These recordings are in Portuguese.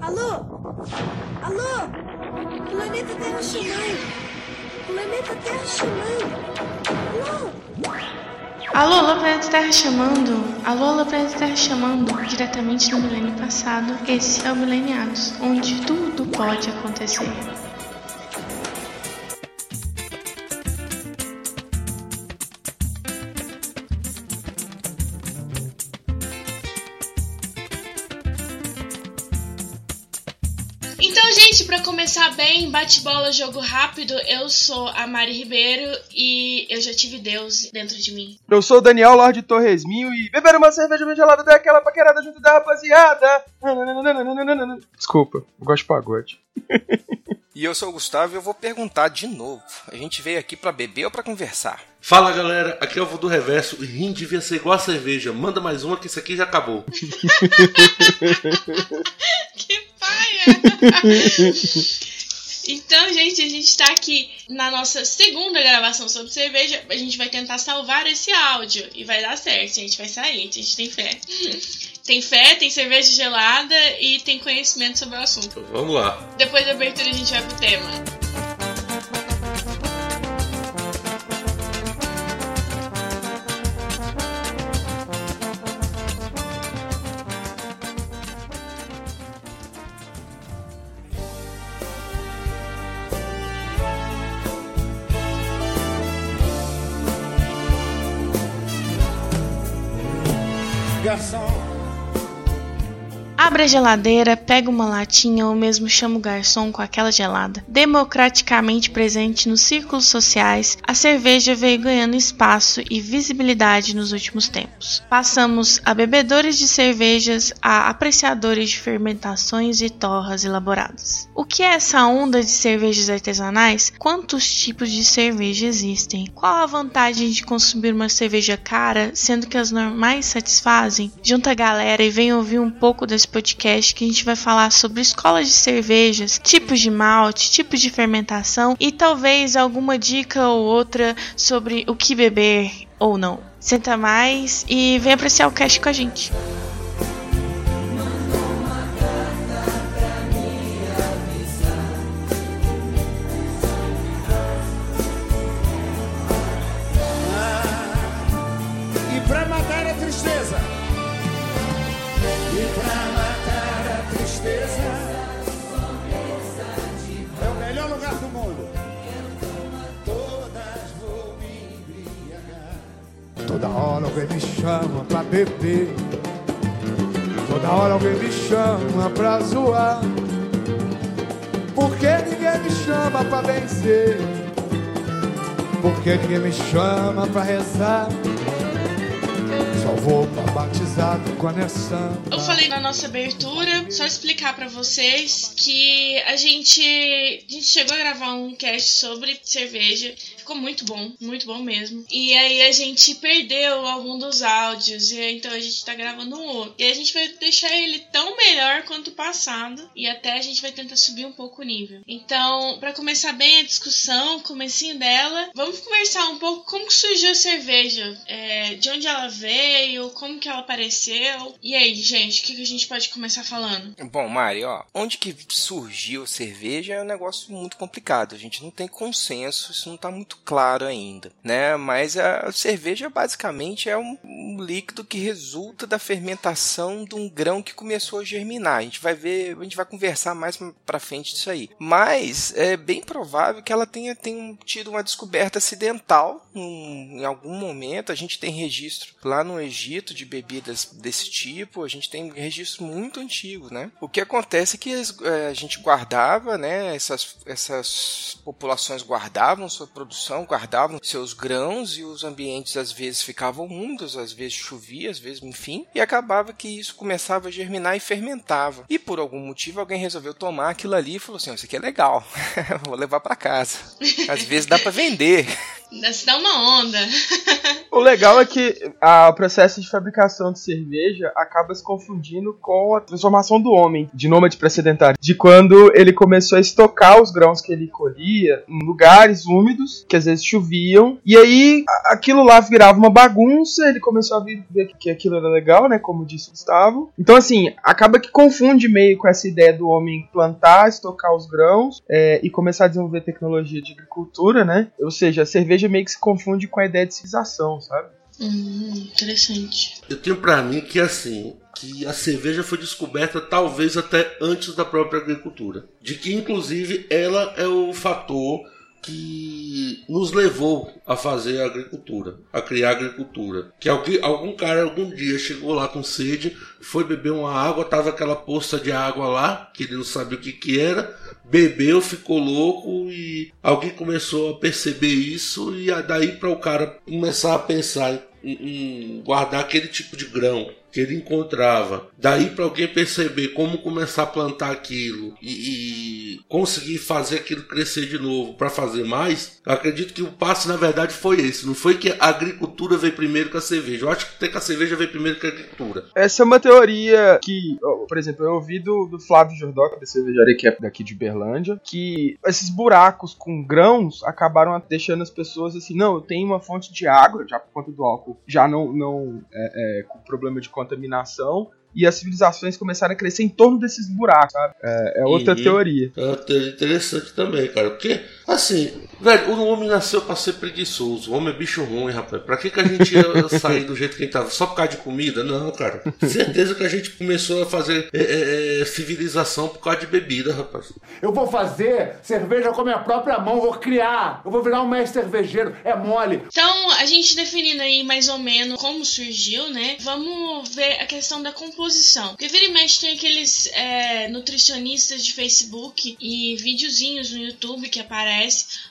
Alô? Alô? Planeta Terra chamando. Planeta Terra chamando. Alô? Alô, Planeta Terra chamando. Alô, alô, Planeta Terra chamando. Diretamente do milênio passado, esse é o Mileniados, onde tudo pode acontecer. Começar bem, bate-bola, jogo rápido, eu sou a Mari Ribeiro e eu já tive Deus dentro de mim. Eu sou o Daniel Lorde Torresminho e beber uma cerveja bem gelada daquela paquerada junto da rapaziada. Desculpa, eu gosto de pagode. E eu sou o Gustavo e eu vou perguntar de novo. A gente veio aqui pra beber ou pra conversar? Fala galera, aqui é o do Reverso e rim devia ser igual a cerveja. Manda mais uma que isso aqui já acabou. que paia! Então, gente, a gente tá aqui na nossa segunda gravação sobre cerveja. A gente vai tentar salvar esse áudio e vai dar certo, gente. Vai sair, a gente tem fé. Tem fé, tem cerveja gelada e tem conhecimento sobre o assunto. Vamos lá. Depois da abertura a gente vai pro tema. Abre a geladeira, pega uma latinha ou mesmo chama o garçom com aquela gelada. Democraticamente presente nos círculos sociais, a cerveja veio ganhando espaço e visibilidade nos últimos tempos. Passamos a bebedores de cervejas a apreciadores de fermentações e torras elaboradas. O que é essa onda de cervejas artesanais? Quantos tipos de cerveja existem? Qual a vantagem de consumir uma cerveja cara, sendo que as normais satisfazem? Junta a galera e vem ouvir um pouco desse podcast que a gente vai falar sobre escolas de cervejas, tipos de malte, tipos de fermentação e talvez alguma dica ou outra sobre o que beber ou não. Senta mais e vem apreciar o cast com a gente. Tristeza. E pra Toda hora alguém me chama pra beber. Toda hora alguém me chama pra zoar. Porque ninguém me chama pra vencer. Porque ninguém me chama pra rezar. Só vou pra batizado a Nessão. Eu falei na nossa abertura, só explicar pra vocês que a gente, a gente chegou a gravar um cast sobre cerveja. Ficou muito bom, muito bom mesmo. E aí a gente perdeu algum dos áudios, e então a gente tá gravando um outro. E a gente vai deixar ele tão melhor quanto o passado, e até a gente vai tentar subir um pouco o nível. Então, pra começar bem a discussão, comecinho dela, vamos conversar um pouco como surgiu a cerveja, é, de onde ela veio, como que ela apareceu. E aí, gente, o que, que a gente pode começar falando? Bom, Mari, ó, onde que surgiu a cerveja é um negócio muito complicado. A gente não tem consenso, isso não tá muito claro ainda, né? Mas a cerveja basicamente é um, um líquido que resulta da fermentação de um grão que começou a germinar. A gente vai ver, a gente vai conversar mais pra frente disso aí. Mas é bem provável que ela tenha, tenha tido uma descoberta acidental em, em algum momento. A gente tem registro lá no Egito de bebidas desse tipo. A gente tem registro muito antigo, né? O que acontece é que é, a gente guardava, né? Essas, essas populações guardavam sua produção, guardavam seus grãos e os ambientes às vezes ficavam úmidos, às vezes chovia, às vezes, enfim, e acabava que isso começava a germinar e fermentava. E por algum motivo alguém resolveu tomar aquilo ali e falou assim: "Isso aqui é legal, vou levar para casa". Às vezes dá para vender. Se dá uma onda. o legal é que a, o processo de fabricação de cerveja acaba se confundindo com a transformação do homem de nômade para sedentário. De quando ele começou a estocar os grãos que ele colhia em lugares úmidos, que às vezes choviam, e aí aquilo lá virava uma bagunça, ele começou a ver que aquilo era legal, né? Como disse o Gustavo. Então, assim, acaba que confunde meio com essa ideia do homem plantar, estocar os grãos é, e começar a desenvolver tecnologia de agricultura, né? Ou seja, a cerveja meio que se confunde com a ideia de civilização, sabe? Hum, interessante. Eu tenho para mim que assim, que a cerveja foi descoberta talvez até antes da própria agricultura. De que inclusive ela é o fator que nos levou a fazer agricultura, a criar agricultura. Que alguém, algum cara algum dia chegou lá com sede, foi beber uma água, tava aquela poça de água lá, que ele não sabia o que que era, bebeu, ficou louco e alguém começou a perceber isso e daí para o cara começar a pensar em, em guardar aquele tipo de grão que ele encontrava. Daí para alguém perceber como começar a plantar aquilo e, e conseguir fazer aquilo crescer de novo para fazer mais, acredito que o passo na verdade foi esse. Não foi que a agricultura veio primeiro que a cerveja. Eu acho que até que a cerveja veio primeiro que a agricultura. Essa é uma teoria que, por exemplo, eu ouvi do, do Flávio Jordoc, da cervejaria que é daqui de Berlândia, que esses buracos com grãos acabaram deixando as pessoas assim, não, eu tenho uma fonte de água, já por conta do álcool, já não, não é, é, com problema de contaminação e as civilizações começaram a crescer em torno desses buracos, sabe? É, é outra uhum. teoria. É interessante também, cara. Porque, assim, velho, o homem nasceu pra ser preguiçoso. O homem é bicho ruim, rapaz. Pra que, que a gente ia sair do jeito que a gente tava? Só por causa de comida? Não, cara. Certeza que a gente começou a fazer é, é, é, civilização por causa de bebida, rapaz. Eu vou fazer cerveja com a minha própria mão, vou criar. Eu vou virar um mestre cervejeiro. É mole. Então, a gente definindo aí mais ou menos como surgiu, né? Vamos ver a questão da composição. Porque vira e mexe tem aqueles é, nutricionistas de Facebook e videozinhos no YouTube que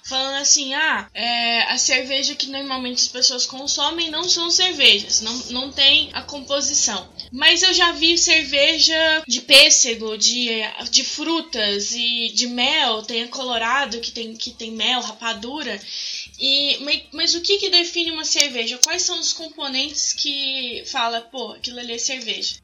falando assim: ah, é, a cerveja que normalmente as pessoas consomem não são cervejas, não, não tem a composição. Mas eu já vi cerveja de pêssego, de, de frutas e de mel, tem a colorado que tem, que tem mel, rapadura. E, mas, mas, o que, que define uma cerveja? Quais são os componentes que fala, pô, aquilo ali é cerveja?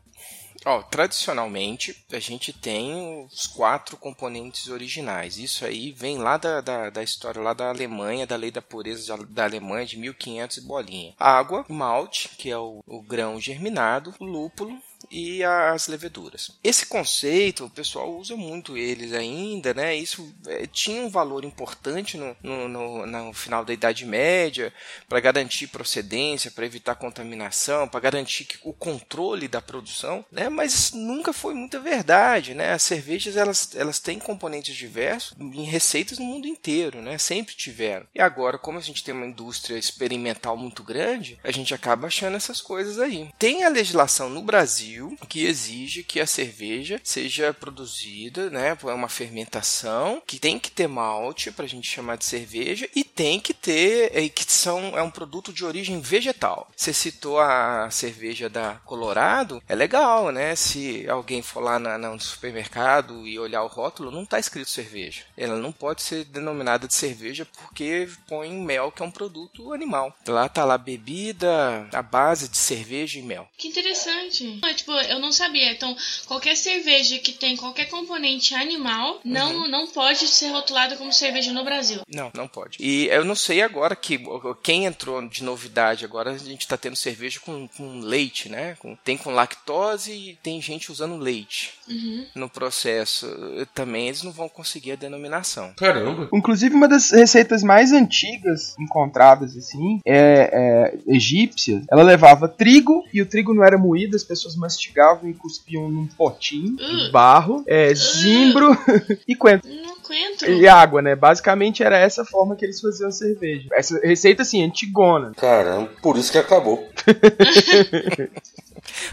Tradicionalmente, a gente tem os quatro componentes originais. Isso aí vem lá da, da, da história lá da Alemanha, da lei da pureza da Alemanha de 1500 e bolinha. Água, malte, que é o, o grão germinado, lúpulo, e as leveduras. Esse conceito, o pessoal usa muito eles ainda, né? Isso é, tinha um valor importante no, no, no, no final da Idade Média para garantir procedência, para evitar contaminação, para garantir que, o controle da produção, né? Mas nunca foi muita verdade, né? As cervejas elas, elas têm componentes diversos em receitas no mundo inteiro, né? Sempre tiveram. E agora, como a gente tem uma indústria experimental muito grande, a gente acaba achando essas coisas aí. Tem a legislação no Brasil Brasil que exige que a cerveja seja produzida, né, por uma fermentação, que tem que ter malte para a gente chamar de cerveja e tem que ter e que são é um produto de origem vegetal. Você citou a cerveja da Colorado, é legal, né? Se alguém for lá na, no supermercado e olhar o rótulo, não está escrito cerveja. Ela não pode ser denominada de cerveja porque põe mel, que é um produto animal. Lá tá lá bebida à base de cerveja e mel. Que interessante tipo, eu não sabia. Então, qualquer cerveja que tem qualquer componente animal não, uhum. não pode ser rotulada como cerveja no Brasil. Não, não pode. E eu não sei agora que quem entrou de novidade agora, a gente tá tendo cerveja com, com leite, né? Com, tem com lactose e tem gente usando leite uhum. no processo. Também eles não vão conseguir a denominação. Caramba! Inclusive, uma das receitas mais antigas encontradas, assim, é, é egípcia. Ela levava trigo e o trigo não era moído, as pessoas mastigavam e cuspiam num potinho uh. de barro, é, zimbro uh. e coentro. coentro. E água, né? Basicamente era essa forma que eles faziam a cerveja. Essa receita, assim, antigona. Caramba, por isso que acabou.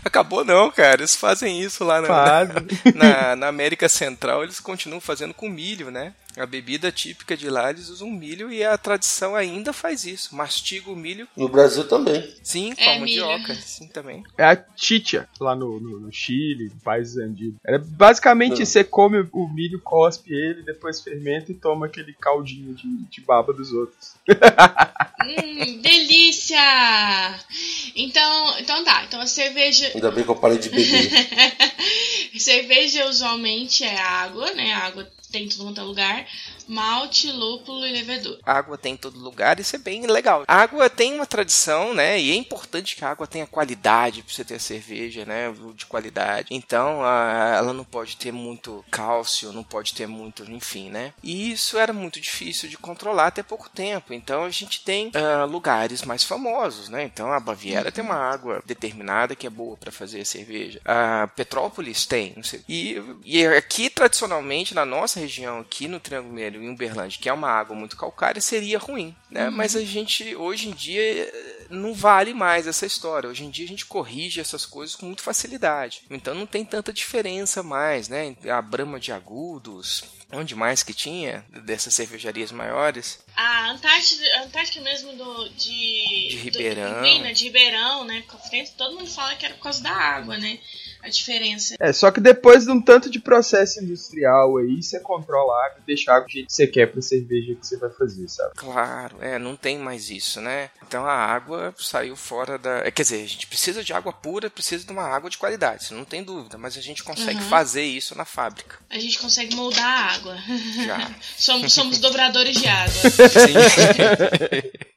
Acabou não, cara. Eles fazem isso lá na, na, na, América Central. Eles continuam fazendo com milho, né? A bebida típica de lá, eles usam milho e a tradição ainda faz isso. Mastiga o milho. No Brasil também. Sim, com é, a mandioca. Sim, também. É a chicha, lá no, no, no Chile, no países andigos. É basicamente Não. você come o milho, cospe ele, depois fermenta e toma aquele caldinho de, de baba dos outros. hum, delícia! Então, então tá. Então a cerveja. Ainda bem que eu parei de beber. cerveja usualmente é água, né? A água tem em todo é lugar malte, lúpulo e levedura. Água tem em todo lugar, isso é bem legal. A água tem uma tradição, né? E é importante que a água tenha qualidade para você ter a cerveja, né? De qualidade. Então, a, ela não pode ter muito cálcio, não pode ter muito, enfim, né? E isso era muito difícil de controlar até pouco tempo. Então, a gente tem uh, lugares mais famosos, né? Então, a Baviera uhum. tem uma água determinada que é boa para fazer a cerveja. A Petrópolis tem, não sei. E, e aqui, tradicionalmente, na nossa região, aqui no Triângulo Mineiro, em Uberlândia, que é uma água muito calcária, seria ruim, né? Uhum. Mas a gente, hoje em dia, não vale mais essa história. Hoje em dia a gente corrige essas coisas com muita facilidade. Então não tem tanta diferença mais, né? A Brama de Agudos, onde mais que tinha dessas cervejarias maiores? A Antártida, a Antártica mesmo do, de, de Ribeirão. Do, de Ribeirão, né? Todo mundo fala que era por causa da água, né? A diferença. É, só que depois de um tanto de processo industrial aí, você controla a água e deixa a água do jeito que você quer pra cerveja que você vai fazer, sabe? Claro, é, não tem mais isso, né? Então a água saiu fora da. É, quer dizer, a gente precisa de água pura, precisa de uma água de qualidade, isso não tem dúvida, mas a gente consegue uhum. fazer isso na fábrica. A gente consegue moldar a água. Já. somos, somos dobradores de água. Sim.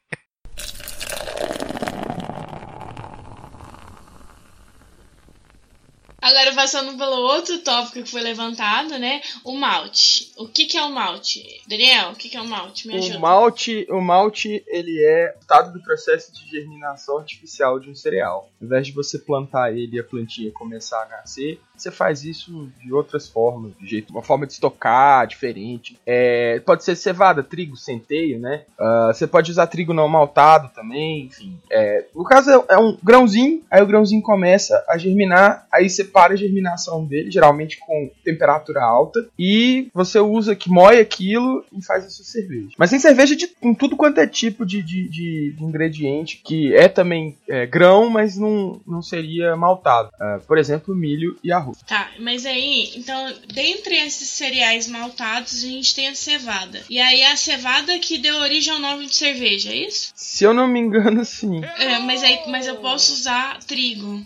Agora, passando pelo outro tópico que foi levantado, né? O malte. O que, que é o malte? Daniel, o que, que é o malte? Me ajuda. O malte, o malte, ele é resultado do processo de germinação artificial de um cereal. Ao invés de você plantar ele e a plantinha começar a nascer, você faz isso de outras formas, de jeito, uma forma de estocar diferente. É, pode ser cevada, trigo, centeio, né? Uh, você pode usar trigo não maltado também, enfim. É, no caso é, é, um grãozinho, aí o grãozinho começa a germinar, aí você para a germinação dele, geralmente com temperatura alta, e você usa que moe aquilo e faz a sua cerveja. Mas tem cerveja de, com tudo quanto é tipo de, de, de, ingrediente, que é também é, grão, mas não, não seria maltado. Uh, por exemplo, milho e arroz. Tá, mas aí, então, dentre esses cereais maltados, a gente tem a cevada. E aí a cevada que deu origem ao nome de cerveja, é isso? Se eu não me engano, sim. É, mas, aí, mas eu posso usar trigo.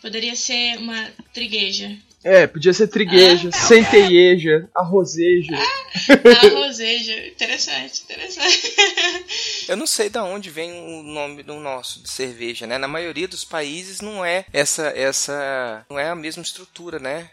Poderia ser uma trigueja. É, podia ser trigueja, ah, centeieja, arrozeja. Ah, arrozeja, interessante, interessante. Eu não sei de onde vem o nome do nosso de cerveja, né? Na maioria dos países não é essa essa não é a mesma estrutura, né?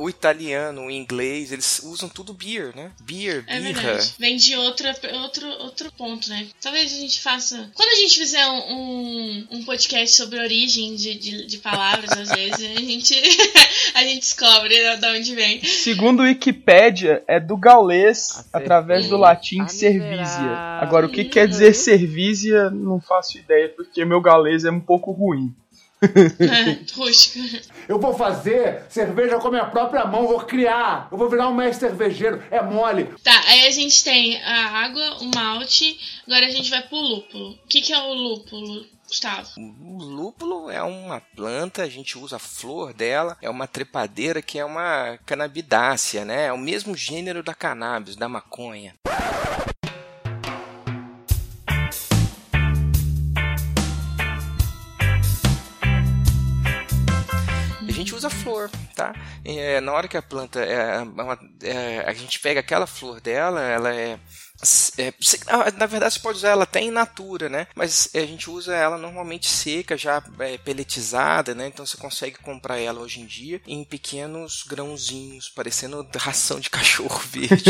O italiano, o inglês, eles usam tudo beer, né? Beer, é birra. Vem de outra, outro, outro ponto, né? Talvez a gente faça. Quando a gente fizer um, um, um podcast sobre origem de, de, de palavras, às vezes, a gente, a gente descobre de onde vem. Segundo o Wikipedia, é do gaulês através do latim servizia. Agora, o que quer dizer servizia, não faço ideia, porque meu gaulês é um pouco ruim. Eu vou fazer cerveja com a minha própria mão, vou criar. Eu vou virar um mestre cervejeiro. É mole. Tá, aí a gente tem a água, o malte. Agora a gente vai pro lúpulo. O que, que é o lúpulo? Gustavo. O lúpulo é uma planta, a gente usa a flor dela, é uma trepadeira que é uma canabidácea, né? É o mesmo gênero da cannabis, da maconha. Gente usa flor, tá? É, na hora que a planta é, é, é, a gente pega aquela flor dela, ela é é, ah, na verdade, você pode usar ela até in natura, né? Mas a gente usa ela normalmente seca, já é, peletizada, né? Então você consegue comprar ela hoje em dia em pequenos grãozinhos, parecendo ração de cachorro verde.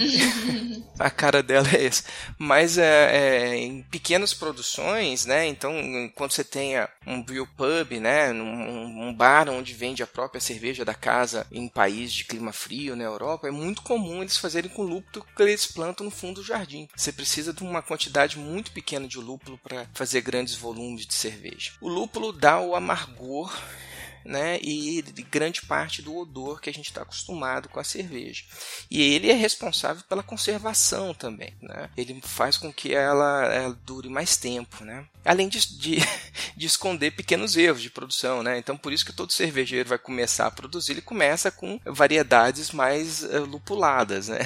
a cara dela é essa. Mas é, é, em pequenas produções, né? Então, quando você tenha um brew pub, né? Um, um bar onde vende a própria cerveja da casa em país de clima frio na Europa, é muito comum eles fazerem com lúpulo que eles plantam no fundo do jardim. Você precisa de uma quantidade muito pequena de lúpulo para fazer grandes volumes de cerveja. O lúpulo dá o amargor né, e grande parte do odor que a gente está acostumado com a cerveja. E ele é responsável pela conservação também, né? Ele faz com que ela, ela dure mais tempo, né? Além de, de, de, esconder pequenos erros de produção, né? Então por isso que todo cervejeiro vai começar a produzir, ele começa com variedades mais uh, lupuladas, né?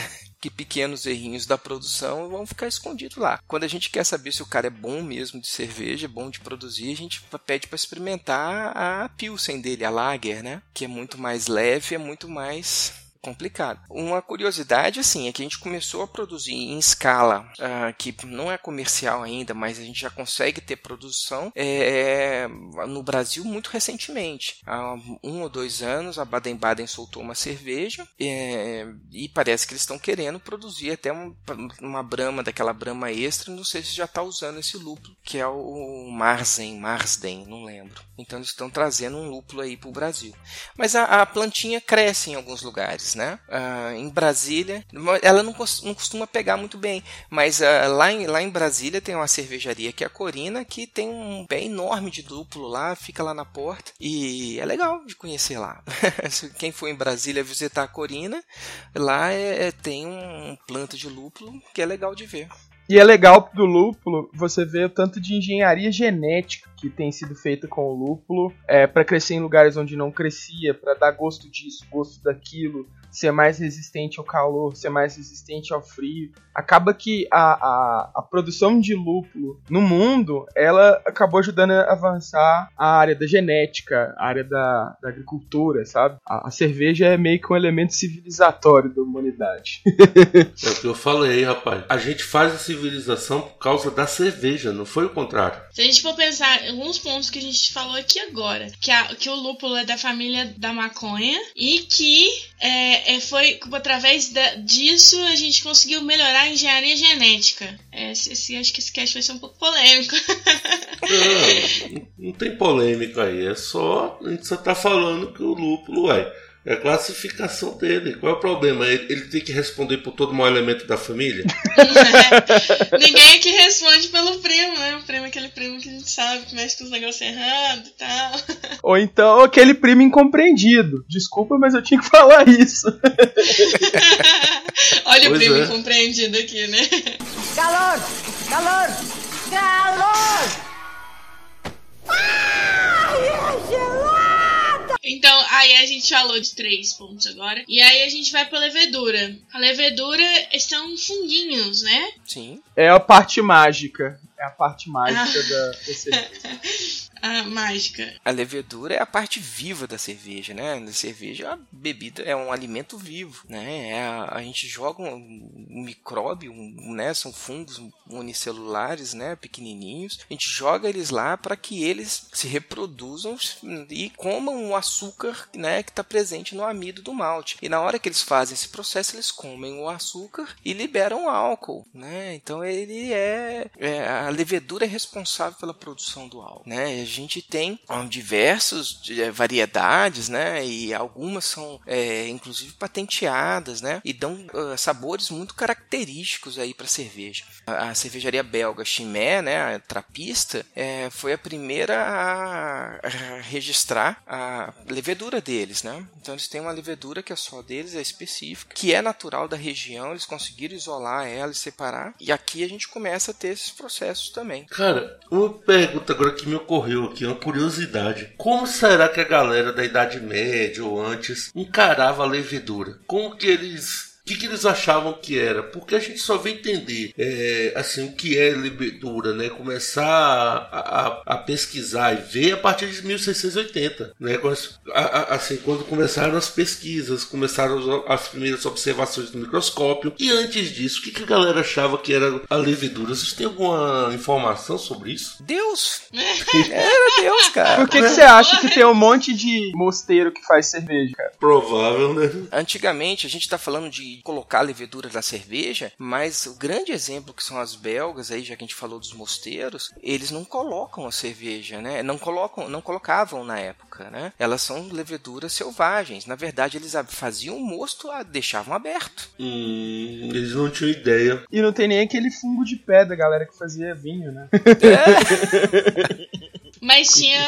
Que pequenos errinhos da produção vão ficar escondidos lá. Quando a gente quer saber se o cara é bom mesmo de cerveja, bom de produzir, a gente pede para experimentar a Pilsen dele, a Lager, né? Que é muito mais leve, é muito mais complicado. Uma curiosidade, assim, é que a gente começou a produzir em escala uh, que não é comercial ainda, mas a gente já consegue ter produção é, no Brasil muito recentemente. Há um ou dois anos, a Baden-Baden soltou uma cerveja é, e parece que eles estão querendo produzir até uma, uma brama, daquela brama extra, não sei se já está usando esse lúpulo, que é o Marzen, Marsden, não lembro. Então eles estão trazendo um lúpulo aí para o Brasil. Mas a, a plantinha cresce em alguns lugares né? Uh, em Brasília, ela não, não, costuma pegar muito bem, mas uh, lá, em, lá em Brasília tem uma cervejaria que é a Corina, que tem um pé enorme de duplo lá, fica lá na porta e é legal de conhecer lá. Quem for em Brasília visitar a Corina, lá é, é, tem um planta de lúpulo que é legal de ver. E é legal do lúpulo você ver o tanto de engenharia genética que tem sido feita com o lúpulo é, para crescer em lugares onde não crescia, para dar gosto disso, gosto daquilo, ser mais resistente ao calor, ser mais resistente ao frio. Acaba que a, a, a produção de lúpulo no mundo, ela acabou ajudando a avançar a área da genética, a área da, da agricultura, sabe? A, a, cerveja é meio que um elemento civilizatório da humanidade. é o que eu falei, rapaz. A gente faz a civilização por causa da cerveja, não foi o contrário. Se a gente for pensar alguns pontos que a gente falou aqui agora, que, a, que o lúpulo é da família da maconha e que é, é, foi através da, disso a gente conseguiu melhorar a engenharia genética. É, esse, acho que esse cast vai ser um pouco polêmico. Não, não tem polêmica aí, é só a gente só tá falando que o lúpulo é é a classificação dele. Qual é o problema? Ele, ele tem que responder por todo mau elemento da família? É. Ninguém aqui responde pelo primo, né? O primo é aquele primo que a gente sabe que mexe com os negócios errados e tal. Ou então aquele primo incompreendido. Desculpa, mas eu tinha que falar isso. Olha pois o primo é. incompreendido aqui, né? Calor! Calor! Calor! Ai, é gelado! Então, aí a gente falou de três pontos agora. E aí a gente vai pra levedura. A levedura são funguinhos, né? Sim. É a parte mágica. É a parte mágica ah. da. a mágica. A levedura é a parte viva da cerveja, né? A cerveja é uma bebida, é um alimento vivo, né? É a, a, gente joga um, um micróbio, um, né? São fungos unicelulares, né? Pequenininhos. A gente joga eles lá para que eles se reproduzam e comam o açúcar, né? Que está presente no amido do malte. E na hora que eles fazem esse processo, eles comem o açúcar e liberam álcool, né? Então ele é, é a levedura é responsável pela produção do álcool, né? Gente tem diversas é, variedades, né? E algumas são é, inclusive patenteadas, né? E dão uh, sabores muito característicos aí para cerveja. A, a, cervejaria belga Chimé, né? A trapista, é, foi a primeira a, a, registrar a levedura deles, né? Então eles têm uma levedura que é só deles, é específica, que é natural da região. Eles conseguiram isolar ela e separar. E aqui a gente começa a ter esses processos também. Cara, uma pergunta agora que me ocorreu aqui, uma curiosidade. Como será que a galera da Idade Média ou antes encarava a levedura? Como que eles o que, que, eles achavam que era? Porque a gente só vem entender é, assim o que é levedura, né? Começar a, a, a, pesquisar e ver a partir de 1680, né? Assim, quando começaram as pesquisas, começaram as primeiras observações do microscópio. E antes disso, o que, que a galera achava que era a levedura? Vocês têm alguma informação sobre isso? Deus! era Deus, cara. Por que, que você acha que tem um monte de mosteiro que faz cerveja, cara? Provável, né? Antigamente, a gente tá falando de colocar a levedura da cerveja, mas o grande exemplo que são as belgas, aí já que a gente falou dos mosteiros, eles não colocam a cerveja, né? Não colocam, não colocavam na época, né? Elas são leveduras selvagens. Na verdade, eles faziam o mosto, deixavam aberto. Hum, eles não tinham ideia. E não tem nem aquele fungo de pedra, galera que fazia vinho, né? É. Mas tinha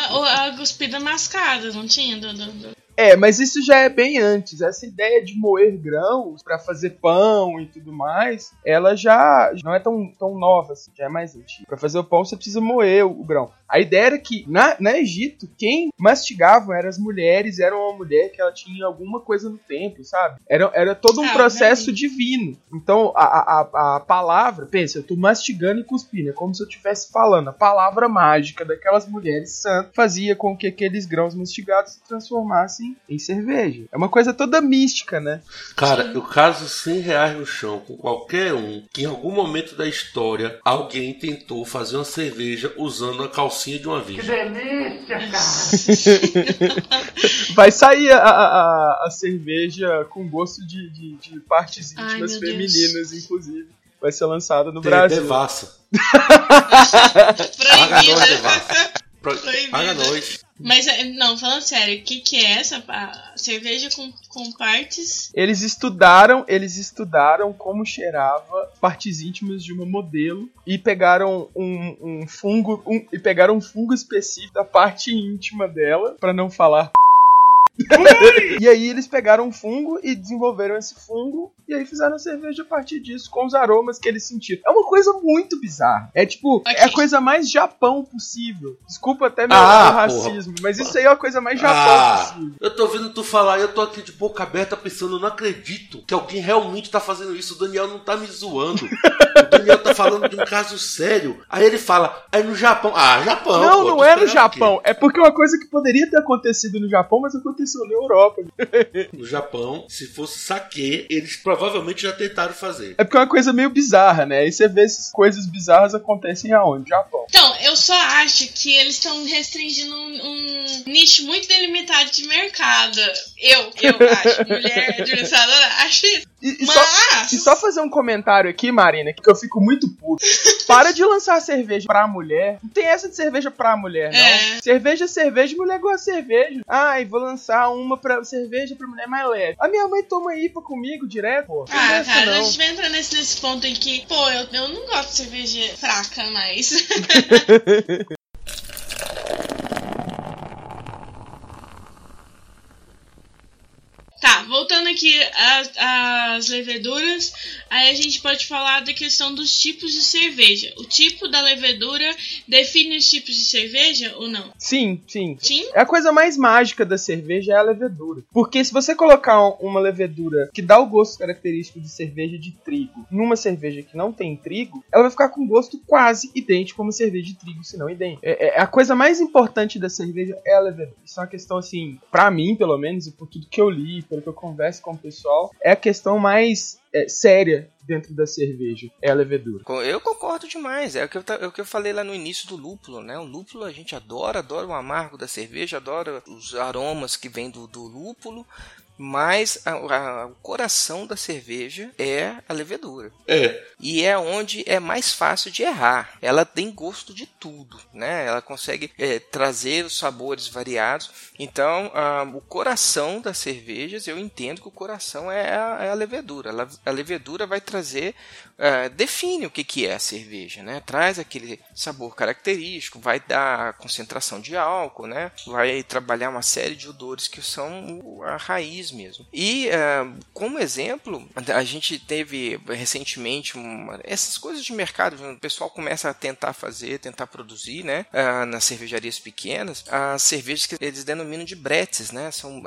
a cuspida mascada, não tinha? Do... É, mas isso já é bem antes. Essa ideia de moer grãos para fazer pão e tudo mais, ela já não é tão, tão nova, assim, já é mais antiga. Para fazer o pão você precisa moer o, o grão. A ideia era que na, na Egito, quem mastigava eram as mulheres, era uma mulher que ela tinha alguma coisa no templo, sabe? Era, era todo um ah, processo divino. Então a, a, a palavra, pensa, eu tô mastigando e cuspindo, é como se eu estivesse falando. A palavra mágica daquelas mulheres santas fazia com que aqueles grãos mastigados se transformassem em, cerveja. É uma coisa toda mística, né? Cara, eu caso 100 reais no chão com qualquer um que em algum momento da história alguém tentou fazer uma cerveja usando a calcinha de uma virgem. Que delícia, cara! Vai sair a, a, a, cerveja com gosto de, de, de partes íntimas Ai, femininas, Deus. inclusive. Vai ser lançada no Brasil. Devassa. Nós, devassa. Paga nós. Mas, é, não, falando sério, o que, que é essa cerveja com, com partes? Eles estudaram, eles estudaram como cheirava partes íntimas de uma modelo e pegaram um, um fungo, um, e pegaram um fungo específico da parte íntima dela, para não falar e aí eles pegaram um fungo e desenvolveram esse fungo e aí fizeram a cerveja a partir disso, com os aromas que eles sentiram. É uma coisa muito bizarra. É tipo, okay. é a coisa mais Japão possível. Desculpa até meu, ah, racismo, porra. mas isso aí é a coisa mais Japão ah, possível. Eu tô ouvindo tu falar e eu tô aqui de boca aberta pensando, não acredito que alguém realmente tá fazendo isso. O Daniel não tá me zoando. o Daniel tá falando de um caso sério. Aí ele fala, é no Japão. Ah, Japão. Não, pô, não é no Japão. É porque é uma coisa que poderia ter acontecido no Japão, mas aconteceu aconteceu na Europa. no Japão, se fosse saque, eles provavelmente já tentaram fazer. É porque é uma coisa meio bizarra, né? Aí você vê essas coisas bizarras acontecem aonde? No Japão. Então, eu só acho que eles estão restringindo um, um, nicho muito delimitado de mercado. Eu, eu acho. Mulher administradora, acho isso. E, e, Mas... só, e só fazer um comentário aqui, Marina, que eu fico muito puto. Para de lançar cerveja pra mulher. Não tem essa de cerveja pra mulher, não. É. Cerveja é cerveja, mulher gosta de cerveja. Ai, vou lançar uma pra cerveja pra mulher mais leve. A minha mãe toma IPA comigo direto, pô. Ah, cara, não. a gente vai entrar nesse, nesse ponto em que, pô, eu, eu não gosto de cerveja fraca mais. Tá, voltando aqui às leveduras, aí a gente pode falar da questão dos tipos de cerveja. O tipo da levedura define os tipos de cerveja ou não? Sim, sim. Sim? É a coisa mais mágica da cerveja é a levedura. Porque se você colocar uma levedura que dá o gosto característico de cerveja de trigo numa cerveja que não tem trigo, ela vai ficar com gosto quase idêntico como cerveja de trigo, se não idêntico. É, é, a coisa mais importante da cerveja é a levedura. Isso é uma questão, assim, para mim, pelo menos, e por tudo que eu li, que eu converso com o pessoal, é a questão mais é, séria dentro da cerveja, é a levedura. Eu concordo demais, é o, que eu, é o que eu falei lá no início do lúpulo, né? O lúpulo a gente adora, adora o amargo da cerveja, adora os aromas que vêm do, do lúpulo, mas a, a, o coração da cerveja é a levedura. É. E é onde é mais fácil de errar. Ela tem gosto de tudo, né? Ela consegue é, trazer os sabores variados. Então, o coração das cervejas, eu entendo que o coração é a, é a levedura. A, levedura vai trazer, uh, define o que, que é a cerveja, né? Traz aquele sabor característico, vai dar concentração de álcool, né? Vai trabalhar uma série de odores que são a raiz mesmo. E uh, como exemplo, a gente teve recentemente uma, essas coisas de mercado, o pessoal começa a tentar fazer, tentar produzir, né, uh, nas cervejarias pequenas, as cervejas que eles denominam de bretes, né, são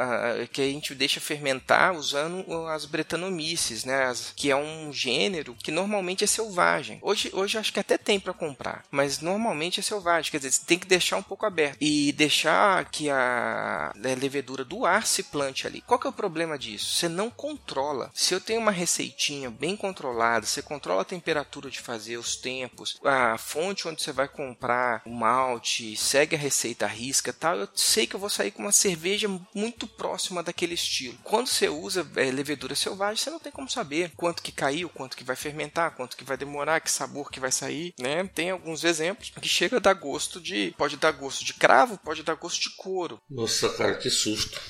que a gente deixa fermentar usando as bretanomices, né, as, que é um gênero que normalmente é selvagem. Hoje, hoje acho que até tem para comprar, mas normalmente é selvagem, quer dizer, você tem que deixar um pouco aberto e deixar que a, levedura do ar se plante ali. Qual que é o problema disso? Você não controla. Se eu tenho uma receitinha bem controlada, você controla a temperatura de fazer, os tempos, a fonte onde você vai comprar o malte, segue a receita risca tal, eu sei que eu vou sair com uma cerveja muito próxima daquele estilo. Quando você usa é, levedura selvagem, você não tem como saber quanto que caiu, quanto que vai fermentar, quanto que vai demorar, que sabor que vai sair, né? Tem alguns exemplos que chega a dar gosto de, pode dar gosto de cravo, pode dar gosto de couro. Nossa, cara, que susto.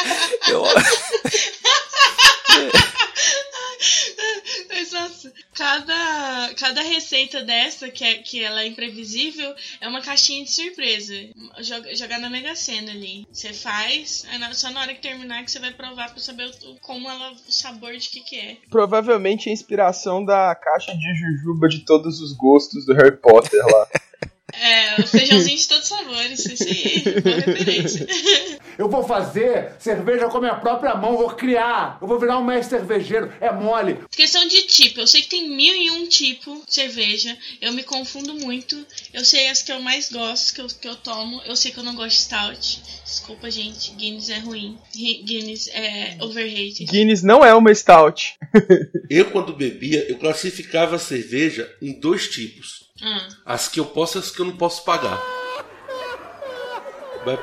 Eu... Mas, nossa, cada, cada receita receita dessa, que, é, que ela é imprevisível, é uma caixinha de surpresa. Joga, jogar na Mega Sena ali. Você faz, só na hora que terminar que você vai provar pra saber o, como ela, o sabor de que que é. Provavelmente a inspiração da caixa de jujuba de todos os gostos do Harry Potter lá. É, feijãozinho de todos os sabores, isso aí, boa referência. Eu vou fazer cerveja com a minha própria mão, vou criar, eu vou virar um mestre cervejeiro, é mole. Questão de tipo, eu sei que tem mil e um tipo de cerveja, eu me confundo muito, eu sei as que eu mais gosto, que eu, que eu tomo, eu sei que eu não gosto de stout, desculpa gente, Guinness é ruim, Guinness é overrated. Guinness não é uma stout. eu quando bebia, eu classificava a cerveja em dois tipos. Hum. As que eu posso e as que eu não posso pagar.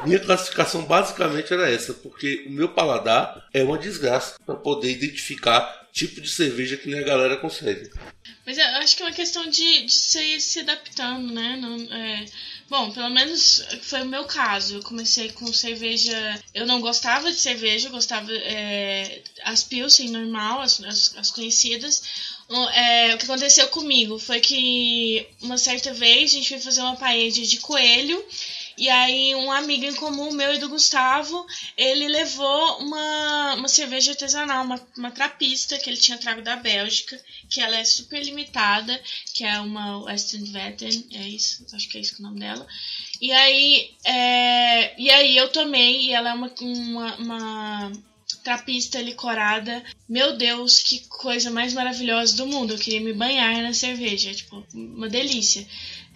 Minha classificação basicamente era essa, porque o meu paladar é uma desgraça para poder identificar tipo de cerveja que a galera consegue. Mas eu acho que é uma questão de, de se, se adaptando, né? Não, é... Bom, pelo menos foi o meu caso. Eu comecei com cerveja. Eu não gostava de cerveja, eu gostava é, as Pilsen normal, as, as, as conhecidas. É, o que aconteceu comigo foi que uma certa vez a gente foi fazer uma paella de coelho e aí um amigo em comum meu e do Gustavo, ele levou uma, uma cerveja artesanal, uma, uma trapista que ele tinha trago da Bélgica, que ela é super limitada, que é uma Westernvetten, é isso, acho que é isso que é o nome dela. E aí, é, e aí eu tomei, e ela é uma, uma, uma trapista licorada. Meu Deus, que coisa mais maravilhosa do mundo. Eu queria me banhar na cerveja, tipo, uma delícia.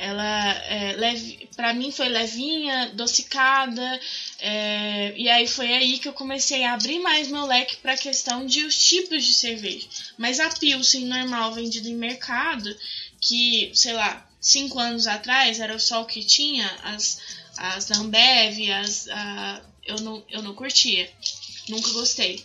Ela é leve, para mim foi levinha, docicada, é, e aí foi aí que eu comecei a abrir mais meu leque para a questão de os tipos de cerveja. Mas a Pilsen normal vendida em mercado, que, sei lá, cinco anos atrás era só o que tinha, as, as Ambev, as, a, eu, não, eu não curtia. Nunca gostei.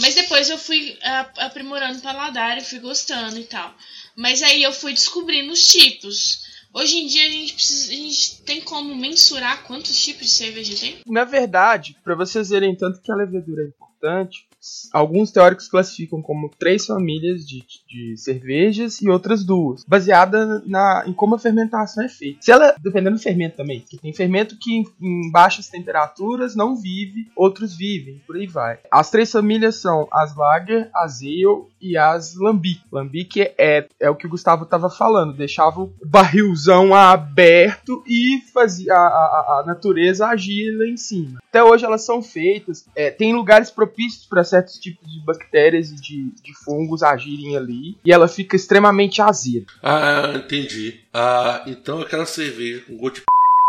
Mas depois eu fui aprimorando o paladar e fui gostando e tal. Mas aí eu fui descobrindo os tipos. Hoje em dia a gente precisa, a gente tem como mensurar quantos tipos de cerveja tem? Na verdade, para vocês verem tanto que a levedura é importante, alguns teóricos classificam como três famílias de, de cervejas e outras duas, baseada na, em como a fermentação é feita. Se ela, dependendo do fermento também, que tem fermento que em, em, baixas temperaturas não vive, outros vivem, por aí vai. As três famílias são as Lager, as Ale e as Lambic. Lambic é, é, é o que o Gustavo estava falando, deixava o barrilzão aberto e fazia a, a, a natureza agir lá em cima. Até hoje elas são feitas, é, tem lugares propícios para certos tipos de bactérias e de, de fungos agirem ali e ela fica extremamente azeda. Ah, entendi. Ah, então aquela cerveja com gosto de p...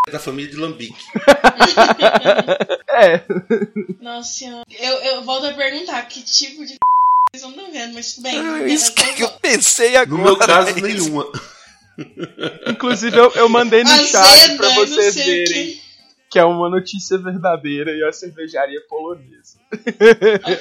É da família de Lambique. é. Nossa, eu, eu volto a perguntar que tipo de. Vocês não estão vendo, mas tudo bem. É isso que eu pensei agora. No meu caso, é nenhuma. Inclusive, eu, eu mandei no Azeda, chat pra vocês verem. Que que é uma notícia verdadeira e a cervejaria polonesa.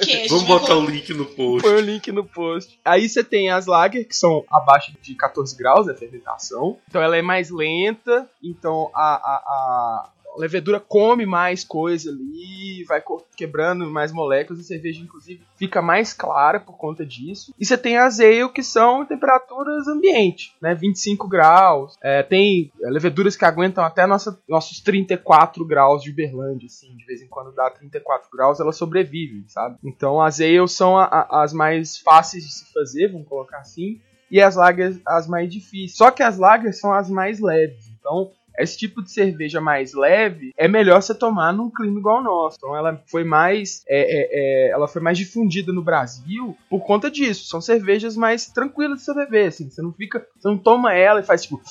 Okay, Vamos botar o link no post. Põe o link no post. Aí você tem as lager, que são abaixo de 14 graus a fermentação. Então ela é mais lenta, então a, a a levedura come mais coisa ali, vai quebrando mais moléculas, a cerveja, inclusive, fica mais clara por conta disso. E você tem ale, que são temperaturas ambiente, né? 25 graus. É, tem leveduras que aguentam até nossa, nossos 34 graus de Uberlândia, assim, de vez em quando dá 34 graus, elas sobrevivem, sabe? Então ale são a, a, as mais fáceis de se fazer, vamos colocar assim, e as lagers as mais difíceis. Só que as lagers são as mais leves. Então, esse tipo de cerveja mais leve é melhor você tomar num clima igual ao nosso. Então ela foi mais, é, é, é, ela foi mais difundida no Brasil por conta disso. São cervejas mais tranquilas de você beber, assim. Você não fica, você não toma ela e faz tipo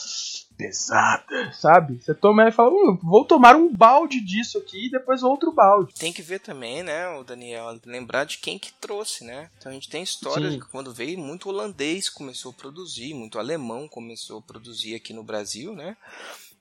pesada, sabe? Você toma ela e fala, hum, vou tomar um balde disso aqui e depois outro balde. Tem que ver também, né, o Daniel, lembrar de quem que trouxe, né? Então a gente tem história Sim. de que quando veio muito holandês começou a produzir, muito alemão começou a produzir aqui no Brasil, né?